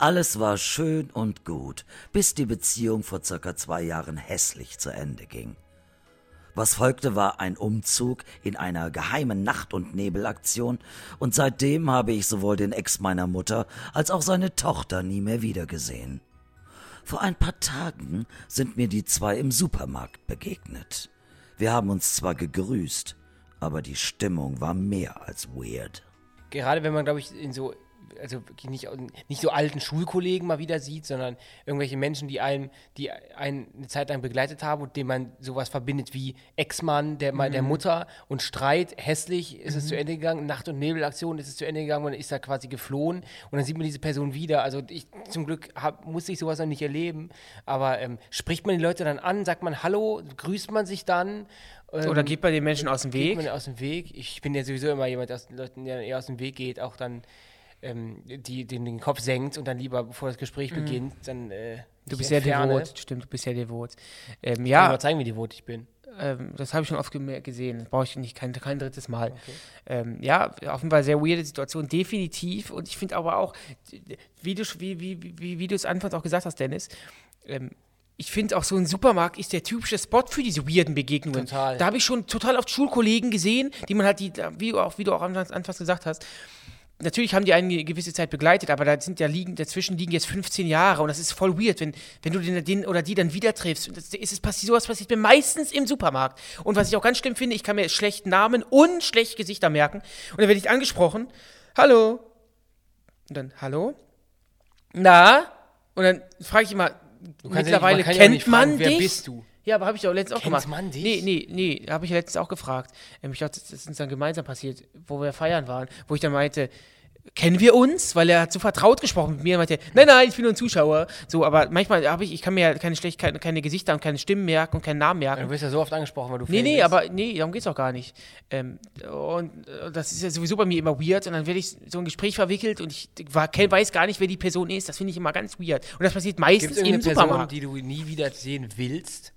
S1: Alles war schön und gut, bis die Beziehung vor circa zwei Jahren hässlich zu Ende ging. Was folgte, war ein Umzug in einer geheimen Nacht- und Nebelaktion, und seitdem habe ich sowohl den Ex meiner Mutter als auch seine Tochter nie mehr wiedergesehen. Vor ein paar Tagen sind mir die zwei im Supermarkt begegnet. Wir haben uns zwar gegrüßt, aber die Stimmung war mehr als weird.
S3: Gerade wenn man, glaube ich, in so, also nicht, nicht so alten Schulkollegen mal wieder sieht, sondern irgendwelche Menschen, die einen, die einen eine Zeit lang begleitet haben und dem man sowas verbindet wie Ex-Mann der, mhm. der Mutter und Streit, hässlich ist es zu Ende gegangen, Nacht- und Nebelaktion ist es zu Ende gegangen, man ist da quasi geflohen und dann sieht man diese Person wieder. Also ich zum Glück hab, musste ich sowas noch nicht erleben, aber ähm, spricht man die Leute dann an, sagt man Hallo, grüßt man sich dann ähm,
S2: Oder geht bei den Menschen aus dem
S3: geht
S2: Weg.
S3: man aus dem Weg. Ich bin ja sowieso immer jemand, der aus den Leuten, der eher aus dem Weg geht, auch dann ähm, die, den, den Kopf senkt und dann lieber, bevor das Gespräch beginnt, dann äh,
S2: Mhm. Du bist sehr
S3: entferne.
S2: devot, stimmt, du bist sehr devot. Ähm,
S3: Ich kann
S2: ja,
S3: mal zeigen, wie devot ich bin.
S2: ähm, das habe ich schon oft gesehen. Das brauche ich nicht kein, kein drittes Mal. Ähm, ja, auf jeden Fall sehr weirde Situation, definitiv. Und ich finde aber auch, wie du wie, wie, wie, wie du es anfangs auch gesagt hast, Dennis, ähm, ich finde auch so ein Supermarkt ist der typische Spot für diese weirden Begegnungen.
S3: Total.
S2: Da habe ich schon total oft Schulkollegen gesehen, die man halt, die, wie, du auch, wie du auch anfangs, anfangs gesagt hast, natürlich haben die eine gewisse Zeit begleitet, aber da sind ja liegen, dazwischen liegen jetzt 15 Jahre und das ist voll weird, wenn, wenn du den, den oder die dann wieder triffst. Und das, ist es passiert, sowas passiert mir meistens im Supermarkt. Und was ich auch ganz schlimm finde, ich kann mir schlecht Namen und schlecht Gesichter merken. Und dann werde ich angesprochen, hallo. Und dann, hallo? Na? Und dann frage ich immer,
S3: kannst ja nicht-
S2: mittlerweile
S3: man ja
S2: kennt
S3: nicht fragen,
S2: man
S3: wer
S2: dich?
S3: bist du?
S2: Ja, aber habe ich auch letztens auch gemacht.
S3: man dich?
S2: Nee, nee, nee, habe ich letztens auch gefragt. Ähm, ich glaube, das ist uns dann gemeinsam passiert, wo wir feiern waren, wo ich dann meinte, kennen wir uns? Weil er hat so vertraut gesprochen mit mir. Er meinte, nein, nein, ich bin nur ein Zuschauer. So, aber manchmal habe ich, ich kann mir ja keine schlecht, keine, keine Gesichter und keine Stimmen merken und keinen Namen merken.
S3: Du wirst ja so oft angesprochen, weil du
S2: Nee, nee,
S3: bist.
S2: aber nee, darum geht's auch gar nicht. Ähm, und das ist ja sowieso bei mir immer weird und dann werde ich so ein Gespräch verwickelt und ich war, weiß gar nicht, wer die Person ist. Das finde ich immer ganz weird. Und das passiert meistens
S3: es
S2: im
S3: irgendeine Person,
S2: Supermarkt.
S3: die du nie wieder sehen willst?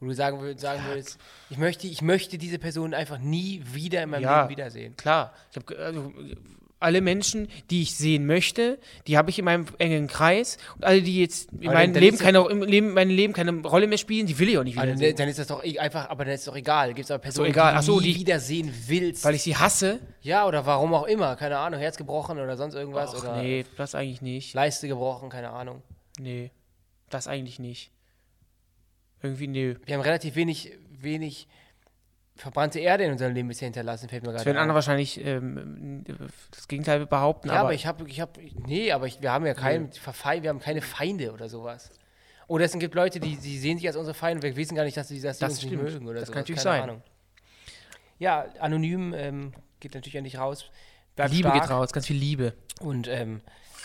S3: Wo du sagen, würd, sagen würdest, ich möchte, ich möchte diese Person einfach nie wieder in meinem
S2: Ja.
S3: Leben wiedersehen.
S2: Klar. Ich hab, ge- also, alle Menschen, die ich sehen möchte, die habe ich in meinem engen Kreis. Und alle, die jetzt in meinem Leben, keine, im Leben, meinem Leben keine Rolle mehr spielen, die will ich auch nicht
S3: Aber
S2: wieder
S3: dann, ist das doch e- einfach, aber dann ist es doch egal. Gibt es aber Personen,
S2: egal.
S3: die
S2: so,
S3: du nie
S2: die-
S3: wiedersehen willst?
S2: Weil ich sie hasse.
S3: ja, oder warum auch immer. Keine Ahnung, Herz gebrochen oder sonst irgendwas.
S2: Ach,
S3: oder
S2: nee, das eigentlich nicht.
S3: Leiste gebrochen, keine Ahnung.
S2: Nee, das eigentlich nicht. Irgendwie, nö.
S3: Wir haben relativ wenig, wenig verbrannte Erde in unserem Leben bisher hinterlassen, fällt mir
S2: Das
S3: gerade
S2: werden
S3: auf.
S2: andere wahrscheinlich ähm, das Gegenteil behaupten.
S3: Ja,
S2: aber,
S3: aber ich habe, ich habe, nee, aber ich, wir haben ja kein, Verfei- wir haben keine Feinde oder sowas. Oder es gibt Leute, die, die sehen sich als unsere Feinde, wir wissen gar nicht, dass sie dass
S2: Das
S3: uns nicht mögen oder
S2: Das
S3: so.
S2: kann natürlich
S3: keine
S2: sein.
S3: Ahnung. Ja, anonym ähm, geht natürlich ja nicht raus. Bleibt
S2: Liebe
S3: stark.
S2: geht raus, ganz viel Liebe.
S3: Und ähm,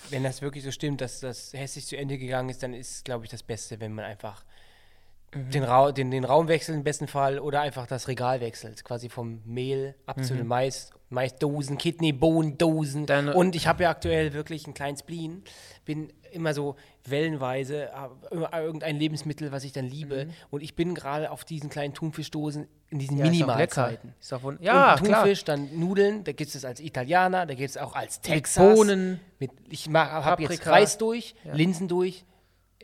S3: wenn das wirklich so stimmt, dass das hässlich zu Ende gegangen ist, dann ist, glaube ich, das Beste, wenn man einfach
S2: Mhm.
S3: den, Ra den, den Raum wechselt im besten Fall oder einfach das Regal wechselt. Quasi vom Mehl ab zu den Mais, Maisdosen, Kidneybohnendosen.
S2: Dann-
S3: Und ich habe ja aktuell wirklich einen kleinen Spleen. Bin immer so wellenweise, immer irgendein Lebensmittel, was ich dann liebe. Und ich bin gerade auf diesen kleinen Thunfischdosen in diesen
S2: Mhm. Ja, lecker.
S3: Minimalzeiten.
S2: Ist auch wun- ja,
S3: und
S2: klar.
S3: Thunfisch, dann Nudeln, da gibt es es als Italiener, da gibt es auch als
S2: Mit
S3: Texas.
S2: Bohnen.
S3: Mit, ich habe jetzt. Reis durch, Linsen durch,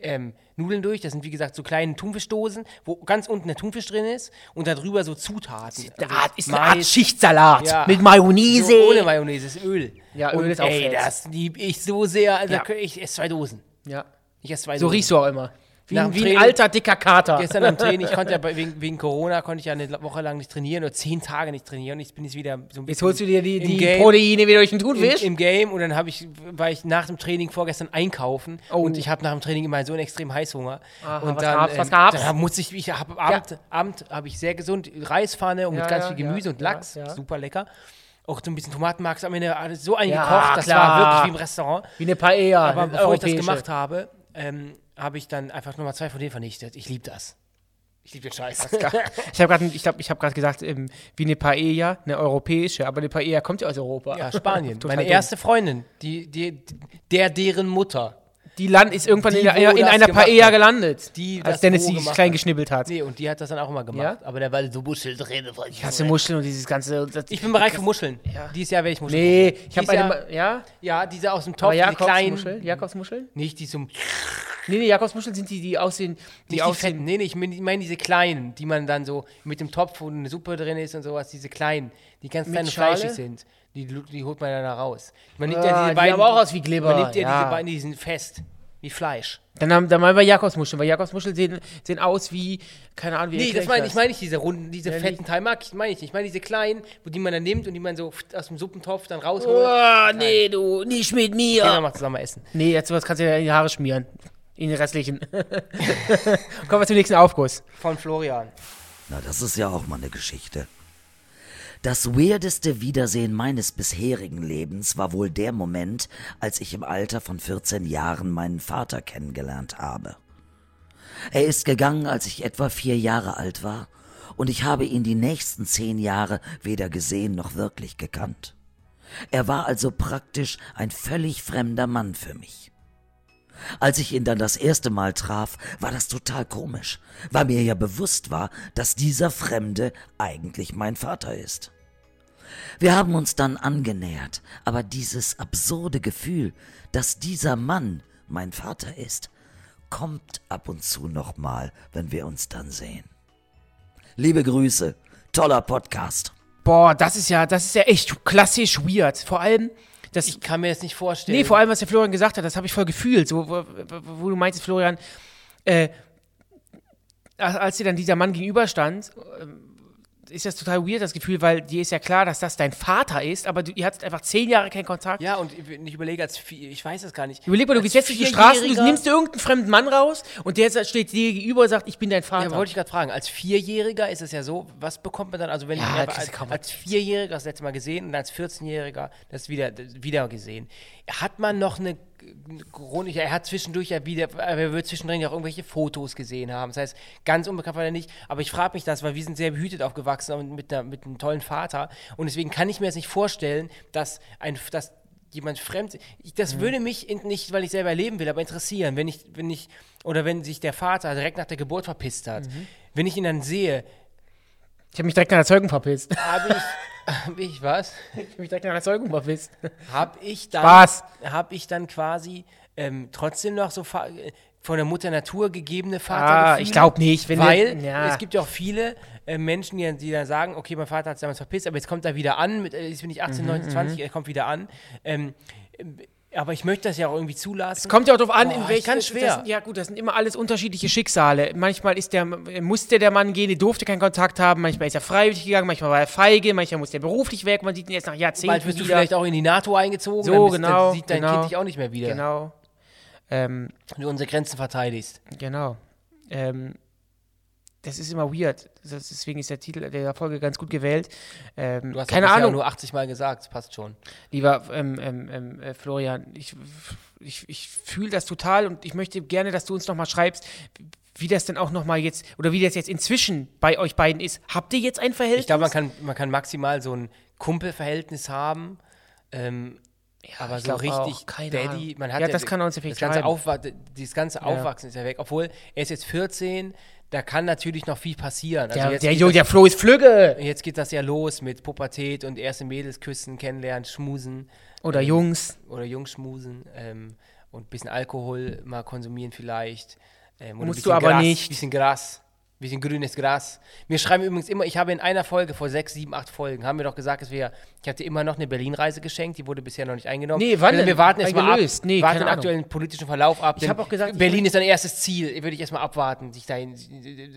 S3: ähm, Nudeln durch. Das sind wie gesagt so kleine Thunfischdosen, wo ganz unten der Thunfisch drin ist und darüber so Zutaten.
S2: Eine
S3: Also
S2: Art, ist eine Art
S3: Mais,
S2: Schichtsalat
S3: ja.
S2: mit Mayonnaise.
S3: So ohne Mayonnaise, ist Öl.
S2: Ja, Öl
S3: und,
S2: ist auch
S3: ey,
S2: fett.
S3: das liebe ich so sehr. Also
S2: Ja.
S3: ich esse zwei Dosen.
S2: ja.
S3: Ich esse zwei
S2: So
S3: Dosen.
S2: riechst du auch immer. Wie, ein, wie ein alter, dicker Kater.
S3: Gestern am Training, ich konnte ja bei- wegen, wegen Corona konnte ich ja eine Woche lang nicht trainieren oder zehn Tage nicht trainieren. Und ich bin jetzt wieder so ein bisschen
S2: Jetzt holst du dir die,
S3: im
S2: die
S3: Game.
S2: Proteine wieder durch den
S3: im,
S2: Thunfisch.
S3: im Game und dann habe ich, war ich nach dem Training vorgestern einkaufen
S2: Oh.
S3: und ich habe nach dem Training immer so einen extremen Heißhunger.
S2: Aha,
S3: und
S2: was
S3: dann,
S2: gab's, was
S3: ähm,
S2: gab's?
S3: Dann muss ich, ich habe Abend, Abend habe ich sehr gesund Reispfanne und
S2: Ja,
S3: mit ganz
S2: ja,
S3: viel Gemüse
S2: ja,
S3: und Lachs,
S2: ja, ja.
S3: super lecker. Auch so ein bisschen Tomatenmark am Ende so eingekocht,
S2: Ja,
S3: das war wirklich wie im Restaurant.
S2: Wie eine Paella.
S3: Aber bevor ich das gemacht habe, ähm, habe ich dann einfach nochmal zwei von denen vernichtet. Ich liebe das. Ich liebe den Scheiß.
S2: Ich habe gerade ich glaub, ich hab gesagt, ähm, wie eine Paella, eine europäische, aber eine Paella kommt ja aus Europa.
S3: Ja, Spanien. Meine erste Freundin, die, die, der deren Mutter.
S2: Die Land ist irgendwann
S3: Die,
S2: in, der, in einer Paella gelandet.
S3: Die
S2: als Dennis sie klein
S3: hat.
S2: geschnibbelt hat.
S3: Nee, und die hat das dann auch immer gemacht.
S2: Ja?
S3: Aber der war so Muschel drin.
S2: Ich hasse Muscheln und dieses ganze. Das,
S3: Ich bin bereit für Muscheln.
S2: Ja.
S3: Dieses Jahr werde ich Muscheln.
S2: Nee, ich habe eine.
S3: Jahr-
S2: Ja?
S3: Ja, diese aus dem Topf, die kleinen.
S2: Jakobsmuscheln? Jakobsmuscheln?
S3: Nicht die zum.
S2: Nee, nee, Jakobsmuscheln sind die, die aussehen. Die,
S3: die
S2: aussehen.
S3: fetten. Nee, nee, ich meine diese kleinen, die man dann so mit dem Topf, wo eine Suppe drin ist und sowas, diese kleinen, die ganz
S2: Mit
S3: klein und
S2: Schale?
S3: fleischig sind. Die, die holt man dann da raus. Man nimmt
S2: Ah,
S3: ja
S2: die
S3: diese beiden.
S2: haben auch aus wie Glibber,
S3: Man nimmt ja,
S2: ja.
S3: diese beiden, die sind fest. Wie Fleisch.
S2: Dann, haben, dann mal bei Jakobsmuscheln, weil Jakobsmuscheln sehen, sehen aus wie. Keine Ahnung, wie
S3: Nee, das meine ich meine nicht diese runden, diese
S2: Ja,
S3: fetten Teil mag ich, meine ich nicht. Ich meine diese kleinen, wo die man dann nimmt und die man so aus dem Suppentopf dann rausholt.
S2: Oh, nee, du, nicht mit mir.
S3: Kinder mal zusammen essen.
S2: Nee, jetzt was kannst du dir in die Haare schmieren. In den restlichen. Kommen wir zum nächsten Aufguss.
S3: Von Florian.
S1: Na, das ist ja auch mal eine Geschichte. Das weirdeste Wiedersehen meines bisherigen Lebens war wohl der Moment, als ich im Alter von 14 Jahren meinen Vater kennengelernt habe. Er ist gegangen, als ich etwa vier Jahre alt war, und ich habe ihn die nächsten zehn Jahre weder gesehen noch wirklich gekannt. Er war also praktisch ein völlig fremder Mann für mich. Als ich ihn dann das erste Mal traf, war das total komisch, weil mir ja bewusst war, dass dieser Fremde eigentlich mein Vater ist. Wir haben uns dann angenähert, aber dieses absurde Gefühl, dass dieser Mann mein Vater ist, kommt ab und zu nochmal, wenn wir uns dann sehen. Liebe Grüße, toller Podcast.
S2: Boah, das ist ja, das ist ja echt klassisch weird. Vor allem, das.
S3: Ich kann mir das nicht vorstellen.
S2: nee, vor allem, was der Florian gesagt hat, das habe ich voll gefühlt. So, wo, wo wo du meinst, Florian, äh, als dir dann dieser Mann gegenüberstand, ähm, ist das total weird, das Gefühl, weil dir ist ja klar, dass das dein Vater ist, aber du, ihr hattet einfach zehn Jahre keinen Kontakt.
S3: Ja, und ich überlege als vier, ich weiß es gar nicht.
S2: Überleg mal, du
S3: Als
S2: gehst jetzt durch die Straßen, du nimmst irgendeinen fremden Mann raus und der steht dir gegenüber und sagt, ich bin dein Vater.
S3: Ja, wollte ich gerade fragen. Als Vierjähriger ist es ja so, was bekommt man dann, also wenn
S2: Ja,
S3: ich als, als Vierjähriger das letzte Mal gesehen und als 14-Jähriger das wieder, das wieder gesehen. Hat man noch eine Grund, er hat zwischendurch ja wieder, er wird zwischendrin ja auch irgendwelche Fotos gesehen haben. Das heißt, ganz unbekannt war er nicht. Aber ich frage mich das, weil wir sind sehr behütet aufgewachsen und mit, einer, mit einem tollen Vater. Und deswegen kann ich mir jetzt nicht vorstellen, dass ein, dass jemand fremd, ich, das
S2: Mhm.
S3: würde mich in, nicht, weil ich selber erleben will, aber interessieren, wenn ich, wenn ich, oder wenn sich der Vater direkt nach der Geburt verpisst hat.
S2: Mhm.
S3: Wenn ich ihn dann sehe,
S2: Ich habe mich direkt nach der Zeugung verpisst.
S3: habe ich, habe ich was?
S2: Ich habe mich direkt nach der Zeugung verpisst.
S3: Habe ich dann,
S2: Spaß.
S3: habe ich dann quasi ähm, trotzdem noch so von der Mutter Natur gegebene Vater
S2: Ah, ich glaube nicht. Wenn
S3: Weil
S2: ja.
S3: es gibt ja auch viele äh, Menschen, die, die dann sagen, okay, mein Vater hat sich damals verpisst, aber jetzt kommt er wieder an, mit, äh, jetzt bin ich 18,
S2: Mhm,
S3: 19, 20, er kommt wieder an. Ähm, aber ich möchte das ja auch irgendwie zulassen.
S2: Es kommt ja auch darauf an,
S3: Boah,
S2: in welchem.
S3: ganz schwer.
S2: Das, ja, gut, das sind immer alles unterschiedliche Schicksale. Manchmal ist der, musste der Mann gehen, der durfte keinen Kontakt haben. Manchmal ist er freiwillig gegangen, manchmal war er feige, manchmal muss der beruflich weg. Man sieht ihn jetzt nach Jahrzehnten.
S3: Bald wirst du
S2: wieder.
S3: vielleicht auch in die NATO eingezogen,
S2: So,
S3: dann bist,
S2: genau,
S3: dann sieht dein
S2: genau.
S3: Kind dich auch nicht mehr wieder,
S2: Genau. Ähm,
S3: wenn du unsere Grenzen verteidigst.
S2: genau. Ähm, das ist immer weird. Das, deswegen ist der Titel der Folge ganz gut gewählt. Ähm,
S3: Du hast
S2: keine
S3: das ja
S2: Ahnung.
S3: nur 80 Mal gesagt, das passt schon.
S2: Lieber ähm, ähm, ähm, äh, Florian, ich, ich, ich fühle das total und ich möchte gerne, dass du uns nochmal schreibst, wie das denn auch nochmal jetzt, oder wie das jetzt inzwischen bei euch beiden ist. Habt ihr jetzt ein Verhältnis?
S3: Ich glaube, man kann, man kann maximal so ein Kumpelverhältnis haben. Ähm, aber
S2: ich
S3: so richtig
S2: auch,
S3: Daddy,
S2: Ahnung.
S3: man hat
S2: Ja, das kann uns ja
S3: das ganze. Aufwa dieses ganze Aufwachsen ist ja weg. Obwohl, er ist jetzt 14, da kann natürlich noch viel passieren. Also
S2: der,
S3: jetzt,
S2: der, Jo,
S3: das,
S2: der Flo ist Flügge.
S3: jetzt geht das ja los mit Pubertät und erste Mädels küssen, kennenlernen, schmusen
S2: Oder Jungs.
S3: oder Jungs schmusen ähm, und ein bisschen Alkohol mal konsumieren vielleicht. Ähm, ein
S2: Musst du aber
S3: Gras,
S2: nicht.
S3: bisschen Gras. Wie ein grünes Gras. Wir schreiben übrigens immer, ich habe in einer Folge vor sechs, sieben, acht Folgen, haben wir doch gesagt, dass wir, ich hatte immer noch eine Berlin-Reise geschenkt, die wurde bisher noch nicht eingenommen.
S2: Nee, wann
S3: Wir-
S2: denn?
S3: Wir warten erst mal ab?
S2: Nee,
S3: warten den
S2: Ahnung.
S3: aktuellen politischen Verlauf ab.
S2: Ich
S3: denn
S2: hab auch gesagt,
S3: Berlin ist ein erstes Ziel, würde ich erstmal abwarten, sich dahin,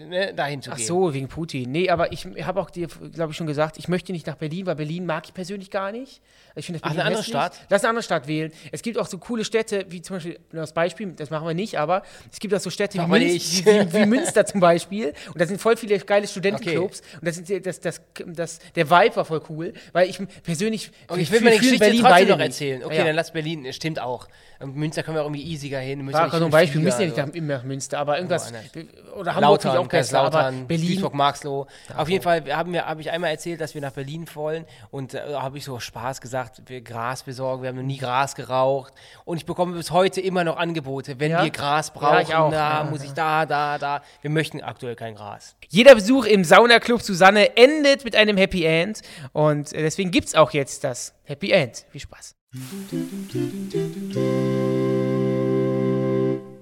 S3: ne, dahin zu
S2: Ach
S3: gehen.
S2: so, wegen Putin. Nee, aber ich habe auch dir, glaube ich, schon gesagt, ich möchte nicht nach Berlin, weil Berlin mag ich persönlich gar nicht. Ich finde das
S3: Ach, eine andere. Stadt?
S2: Lass eine andere Stadt wählen. Es gibt auch so coole Städte, wie zum Beispiel, das Beispiel, das machen wir nicht, aber es gibt auch so Städte wie,
S3: wir
S2: Münz, wie, wie Münster zum Beispiel. Und da sind voll viele geile Studentenclubs. Und das, sind, das, das, das, der Vibe war voll cool, weil ich persönlich.
S3: Und ich will mir die
S2: fühle
S3: Geschichte
S2: Berlin
S3: trotzdem noch erzählen. Okay,
S2: ja.
S3: dann lass Berlin, stimmt auch. Münster können wir auch irgendwie easiger hin. Wir
S2: gerade
S3: nicht
S2: ein Beispiel, wir müssen ja nicht nach, immer nach Münster, aber irgendwas.
S3: Woanders.
S2: Oder Hamburg
S3: Lautern,
S2: auch besser, aber Berlin.
S3: Duisburg, Marxloh. Auf jeden Fall haben wir, habe ich einmal erzählt, dass wir nach Berlin wollen und äh, habe ich so Spaß gesagt, wir Gras besorgen, wir haben noch nie Gras geraucht und ich bekomme bis heute immer noch Angebote, wenn
S2: Ja?
S3: wir Gras
S2: Ja,
S3: brauchen,
S2: auch.
S3: da
S2: Ja,
S3: muss ich da, da, da. Wir möchten aktuell kein Gras.
S2: Jeder Besuch im Saunaclub Susanne endet mit einem Happy End und äh, deswegen gibt es auch jetzt das Happy End. Viel Spaß.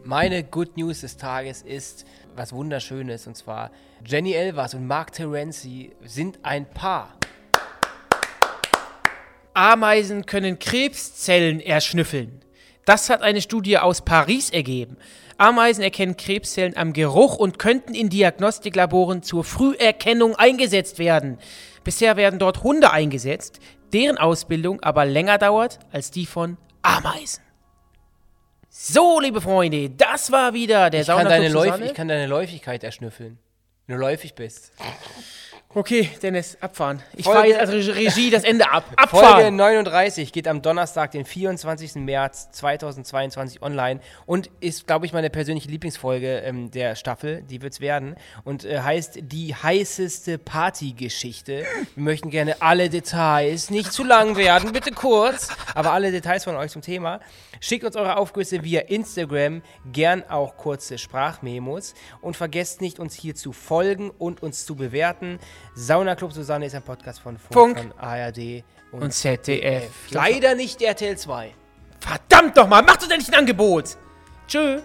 S3: Meine Good News des Tages ist was Wunderschönes und zwar Jenny Elvers und Mark Terenzi sind ein Paar.
S2: Ameisen können Krebszellen erschnüffeln. Das hat eine Studie aus Paris ergeben. Ameisen erkennen Krebszellen am Geruch und könnten in Diagnostiklaboren zur Früherkennung eingesetzt werden. Bisher werden dort Hunde eingesetzt, deren Ausbildung aber länger dauert als die von Ameisen. So, liebe Freunde, das war wieder der
S3: Ich kann,
S2: Saunaclub
S3: deine Läuf
S2: Susanne.
S3: ich kann deine Läufigkeit erschnüffeln. Wenn du läufig bist.
S2: Okay, Dennis, abfahren. Ich
S3: Folge-
S2: fahre jetzt als Re- Regie das Ende ab.
S3: Folge
S2: Abfahren!
S3: 39 geht am Donnerstag, den 24. März 2022 online und ist, glaube ich, meine persönliche Lieblingsfolge ähm, der Staffel. Die wird es werden und äh, heißt die heißeste Partygeschichte. Wir möchten gerne alle Details, nicht zu lang werden, bitte kurz, aber alle Details von euch zum Thema. Schickt uns eure Aufgüsse via Instagram, gern auch kurze Sprachmemos und vergesst nicht, uns hier zu folgen und uns zu bewerten. Sauna Club Susanne ist ein Podcast von Funk,
S2: Funk.
S3: von ARD und,
S2: Und ZDF.
S3: Leider nicht RTL 2.
S2: Verdammt doch mal, macht uns endlich ein Angebot. Tschö.